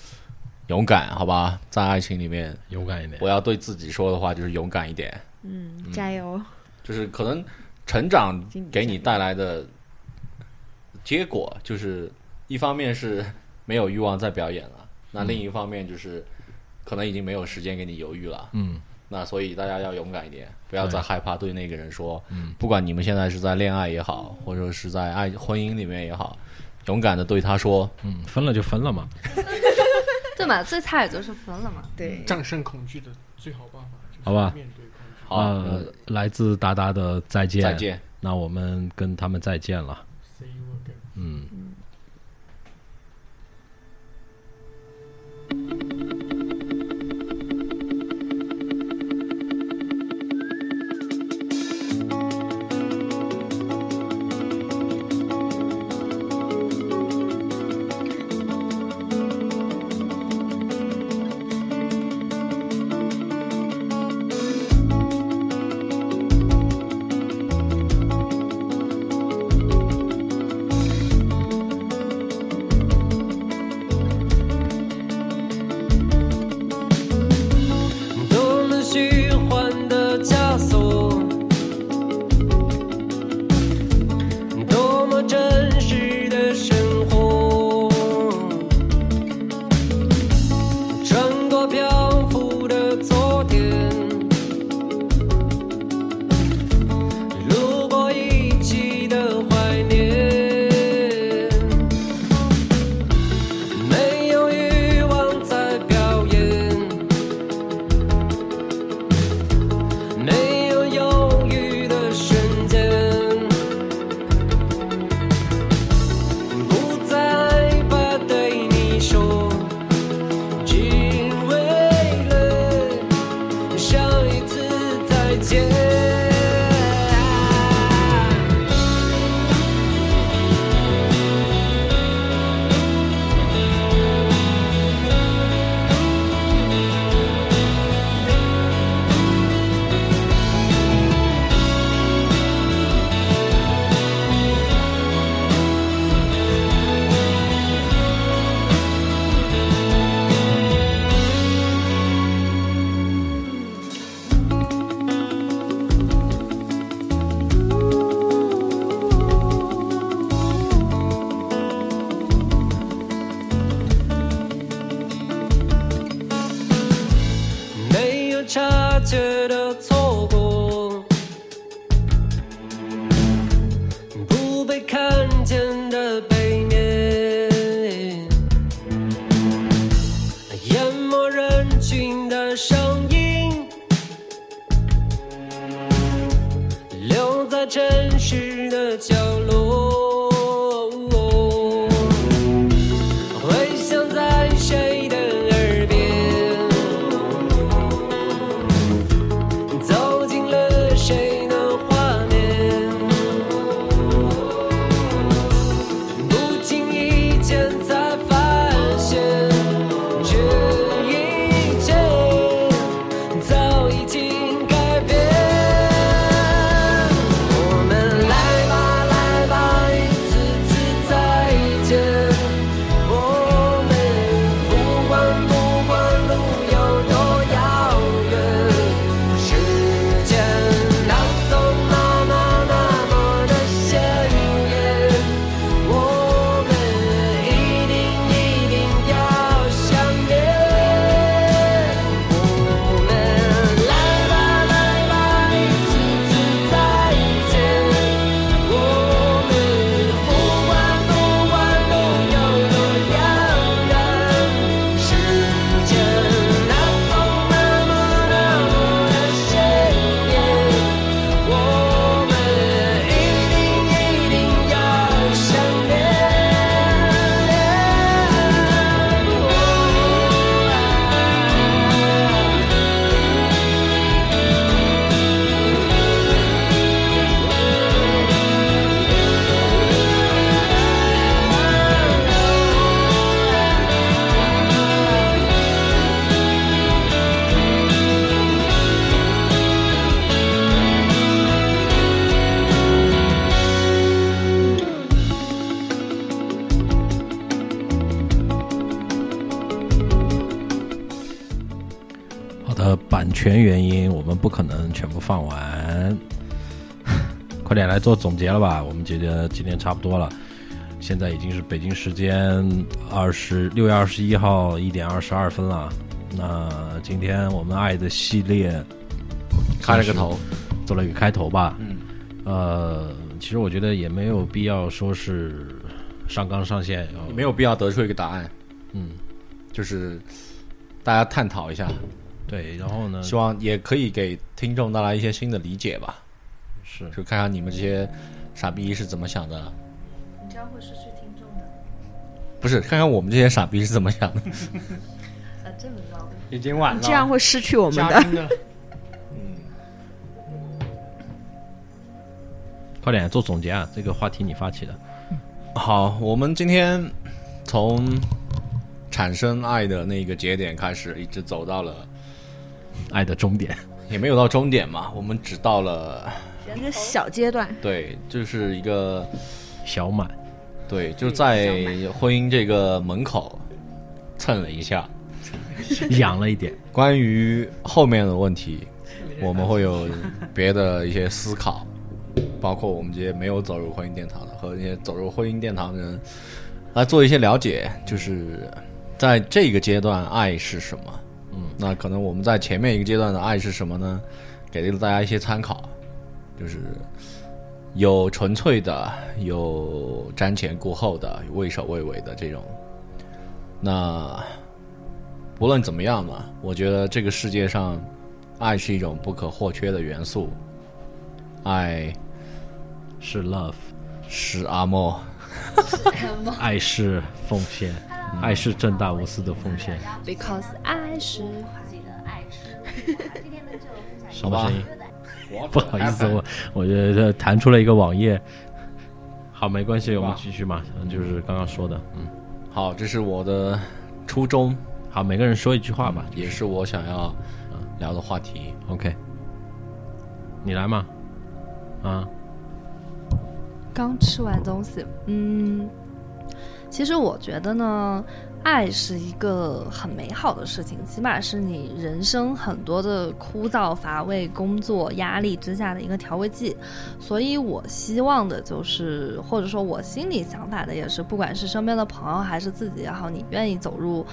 勇敢，好吧？在爱情里面，勇敢一点我。要对自己说的话就是勇敢一点，嗯，加油！就是可能成长给你带来的结果，就是一方面是没有欲望在表演了，那另一方面就是可能已经没有时间给你犹豫了。嗯，那所以大家要勇敢一点，不要再害怕对那个人说，不管你们现在是在恋爱也好，或者是在爱婚姻里面也好，勇敢的对他说，嗯，分了就分了嘛。对嘛，最差也就是分了嘛。对，战胜恐惧的最好办法就是好吧面对。好，呃，来自达达的再见，再见。那我们跟他们再见了。See you again. 嗯。多做总结了吧？我们觉得今天差不多了，现在已经是北京时间二十六月二十一号一点二十二分了。那今天我们爱的系列开了个头，做了一个开头吧。嗯，呃，其实我觉得也没有必要说是上纲上线，也没有必要得出一个答案，嗯，就是大家探讨一下，对，然后呢希望也可以给听众带来一些新的理解吧，是就看看你们这些傻逼是怎么想的，你这样会失去听众的。不是看看我们这些傻逼是怎么想的。啊，这么高。已经晚了，这样会失去我们的。嗯？快点做总结啊！这个话题你发起的，好，我们今天从产生爱的那个节点开始，一直走到了，爱的终点。也没有到终点嘛，我们只到了，一个小阶段，对，就是一个，小满，对，就在婚姻这个门口蹭了一下。痒了一点，关于后面的问题，我们会有别的一些思考，包括我们这些没有走入婚姻殿堂的和那些走入婚姻殿堂的人，来做一些了解，就是在这个阶段爱是什么。嗯，那可能我们在前面一个阶段的爱是什么呢？给了大家一些参考，就是有纯粹的，有瞻前顾后的，畏首畏尾的这种。那不论怎么样嘛，我觉得这个世界上，爱是一种不可或缺的元素。爱是 love，是阿莫，爱是奉献，爱是正大无私的奉献。Because 爱是什么声音？不好意思，我我觉得弹出了一个网页。好，没关系，我们继续嘛，嗯就是刚刚说的，嗯，好，这是我的初衷，好，每个人说一句话吧，也是我想要聊的话题。OK，你来嘛，啊，刚吃完东西，嗯，其实我觉得呢，爱是一个很美好的事情，起码是你人生很多的枯燥乏味、工作压力之下的一个调味剂。所以我希望的就是，或者说我心里想法的也是，不管是身边的朋友还是自己也好，你愿意走入。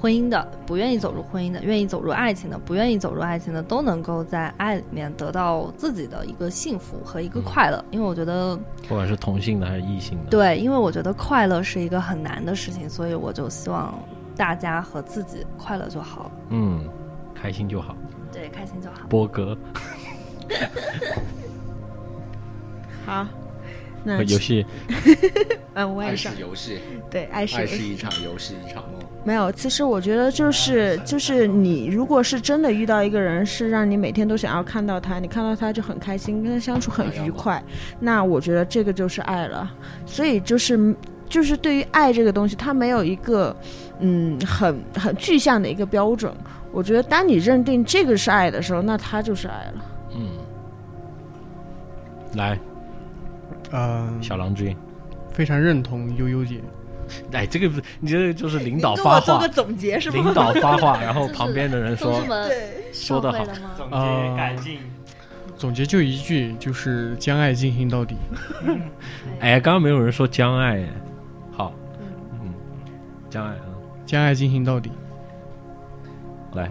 婚姻的，不愿意走入婚姻的，愿意走入爱情的，不愿意走入爱情的，都能够在爱里面得到自己的一个幸福和一个快乐。因为我觉得不管是同性的还是异性的，，对，因为我觉得快乐是一个很难的事情，所以我就希望大家和自己快乐就好，嗯，开心就好。对，开心就好。波哥 好，那游戏，嗯，我也爱上是游戏，对爱是爱是一场游戏，一场梦。没有，其实我觉得就是就是你如果是真的遇到一个人，是让你每天都想要看到他，你看到他就很开心，跟他相处很愉快，那我觉得这个就是爱了。所以就是就是对于爱这个东西，它没有一个嗯很很具象的一个标准。我觉得当你认定这个是爱的时候，那他就是爱了。嗯，来，嗯、小郎君，非常认同悠悠姐。哎，这个不是你这个就是领导发话，总结是领导发话，然后旁边的人说同志们说的好？总啊结改进，总结就一句，就是将爱进行到底。哎，刚刚没有人说将爱，哎好，嗯，将爱，啊将爱进行到底。来，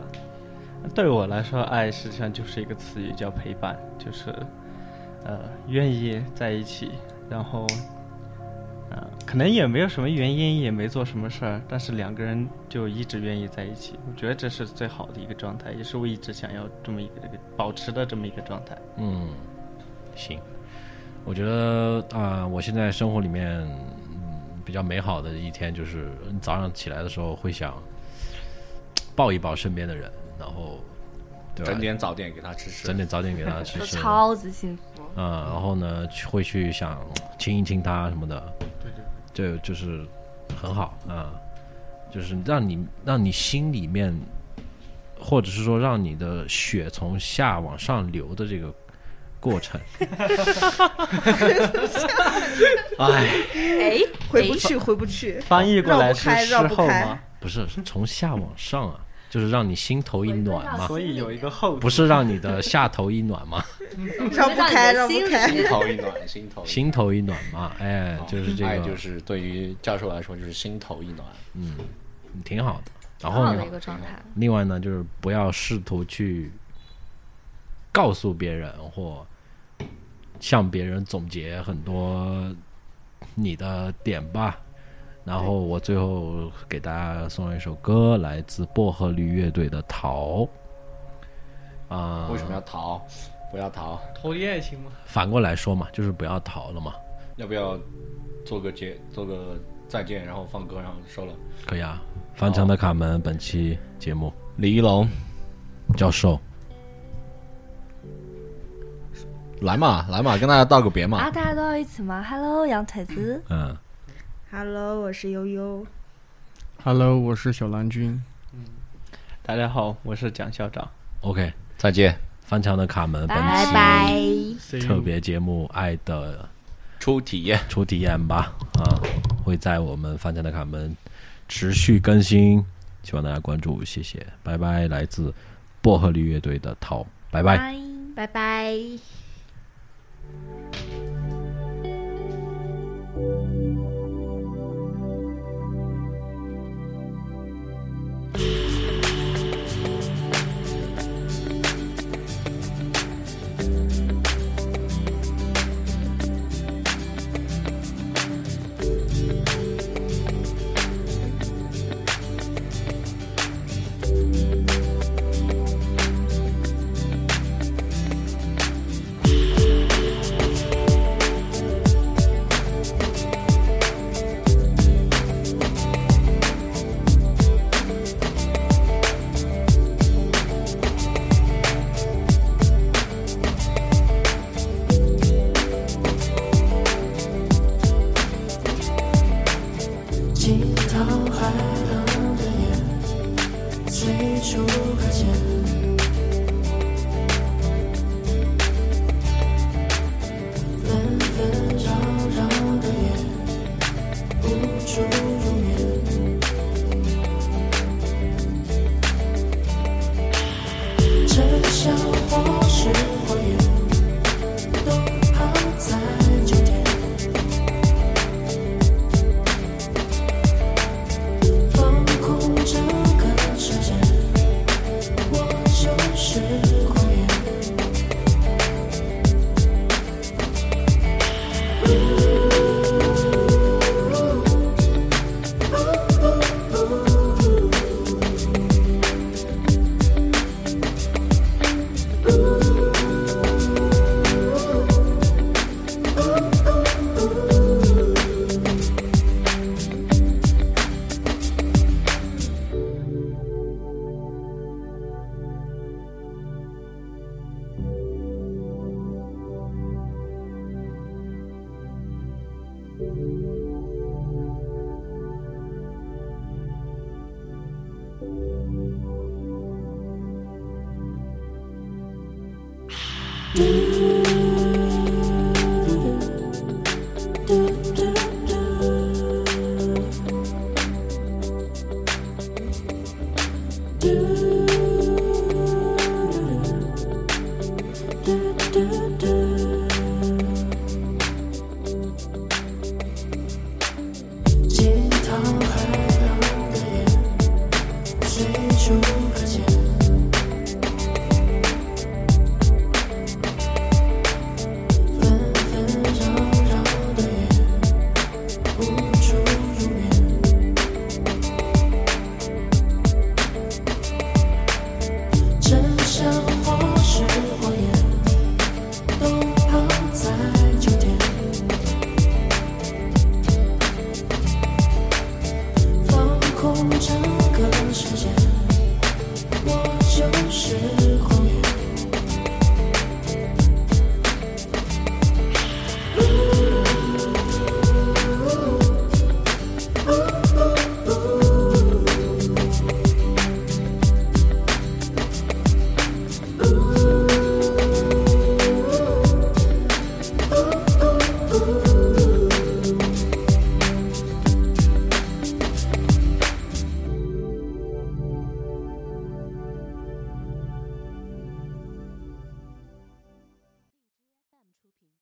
对我来说，爱实际上就是一个词语，叫陪伴，就是呃愿意在一起，然后呃可能也没有什么原因，也没做什么事儿，但是两个人就一直愿意在一起，我觉得这是最好的一个状态，也是我一直想要这么一个这个保持的这么一个状态。嗯，行，我觉得啊、我现在生活里面、比较美好的一天就是早上起来的时候会想抱一抱身边的人，然后对吧整？点早点给他吃吃整。点早点给他吃吃，超级幸福。嗯，然后呢，会去想亲一亲他什么的，对对，就就是很好啊、就是让你让你心里面，或者是说让你的血从下往上流的这个过程，哎，哎，回不去，回不去。翻译过来是绕不开事绕不开后吗？不是是从下往上啊，就是让你心头一暖嘛，所以有一个后不是让你的下头一暖吗？绕不开，绕不开。心头一暖，心头一暖心头一暖嘛，哎，就是这个，爱就是对于教授来说就是心头一暖。嗯，挺好的。然后呢很好的一，个状态。另外呢，就是不要试图去告诉别人或向别人总结很多你的点吧。然后我最后给大家送了一首歌，来自薄荷绿乐队的《逃》。啊、为什么要逃？不要逃，脱离爱情吗？反过来说嘛，就是不要逃了嘛，要不要做个结，做个再见，然后放歌，然后收了。可以啊。翻墙的卡门，本期节目李一龙，教授，来嘛，来嘛，跟大家道个别嘛。啊，大家都要一起吗？Hello，羊腿子。嗯，Hello，我是悠悠。Hello，我是小蓝君。大家好，我是蒋校长。OK，再见，翻墙的卡门，拜拜。特别节目《爱的初体验。初体验》吧，啊，会在我们翻墙的卡门持续更新，希望大家关注，谢谢，拜拜。来自薄荷绿乐队的涛，拜拜。拜。拜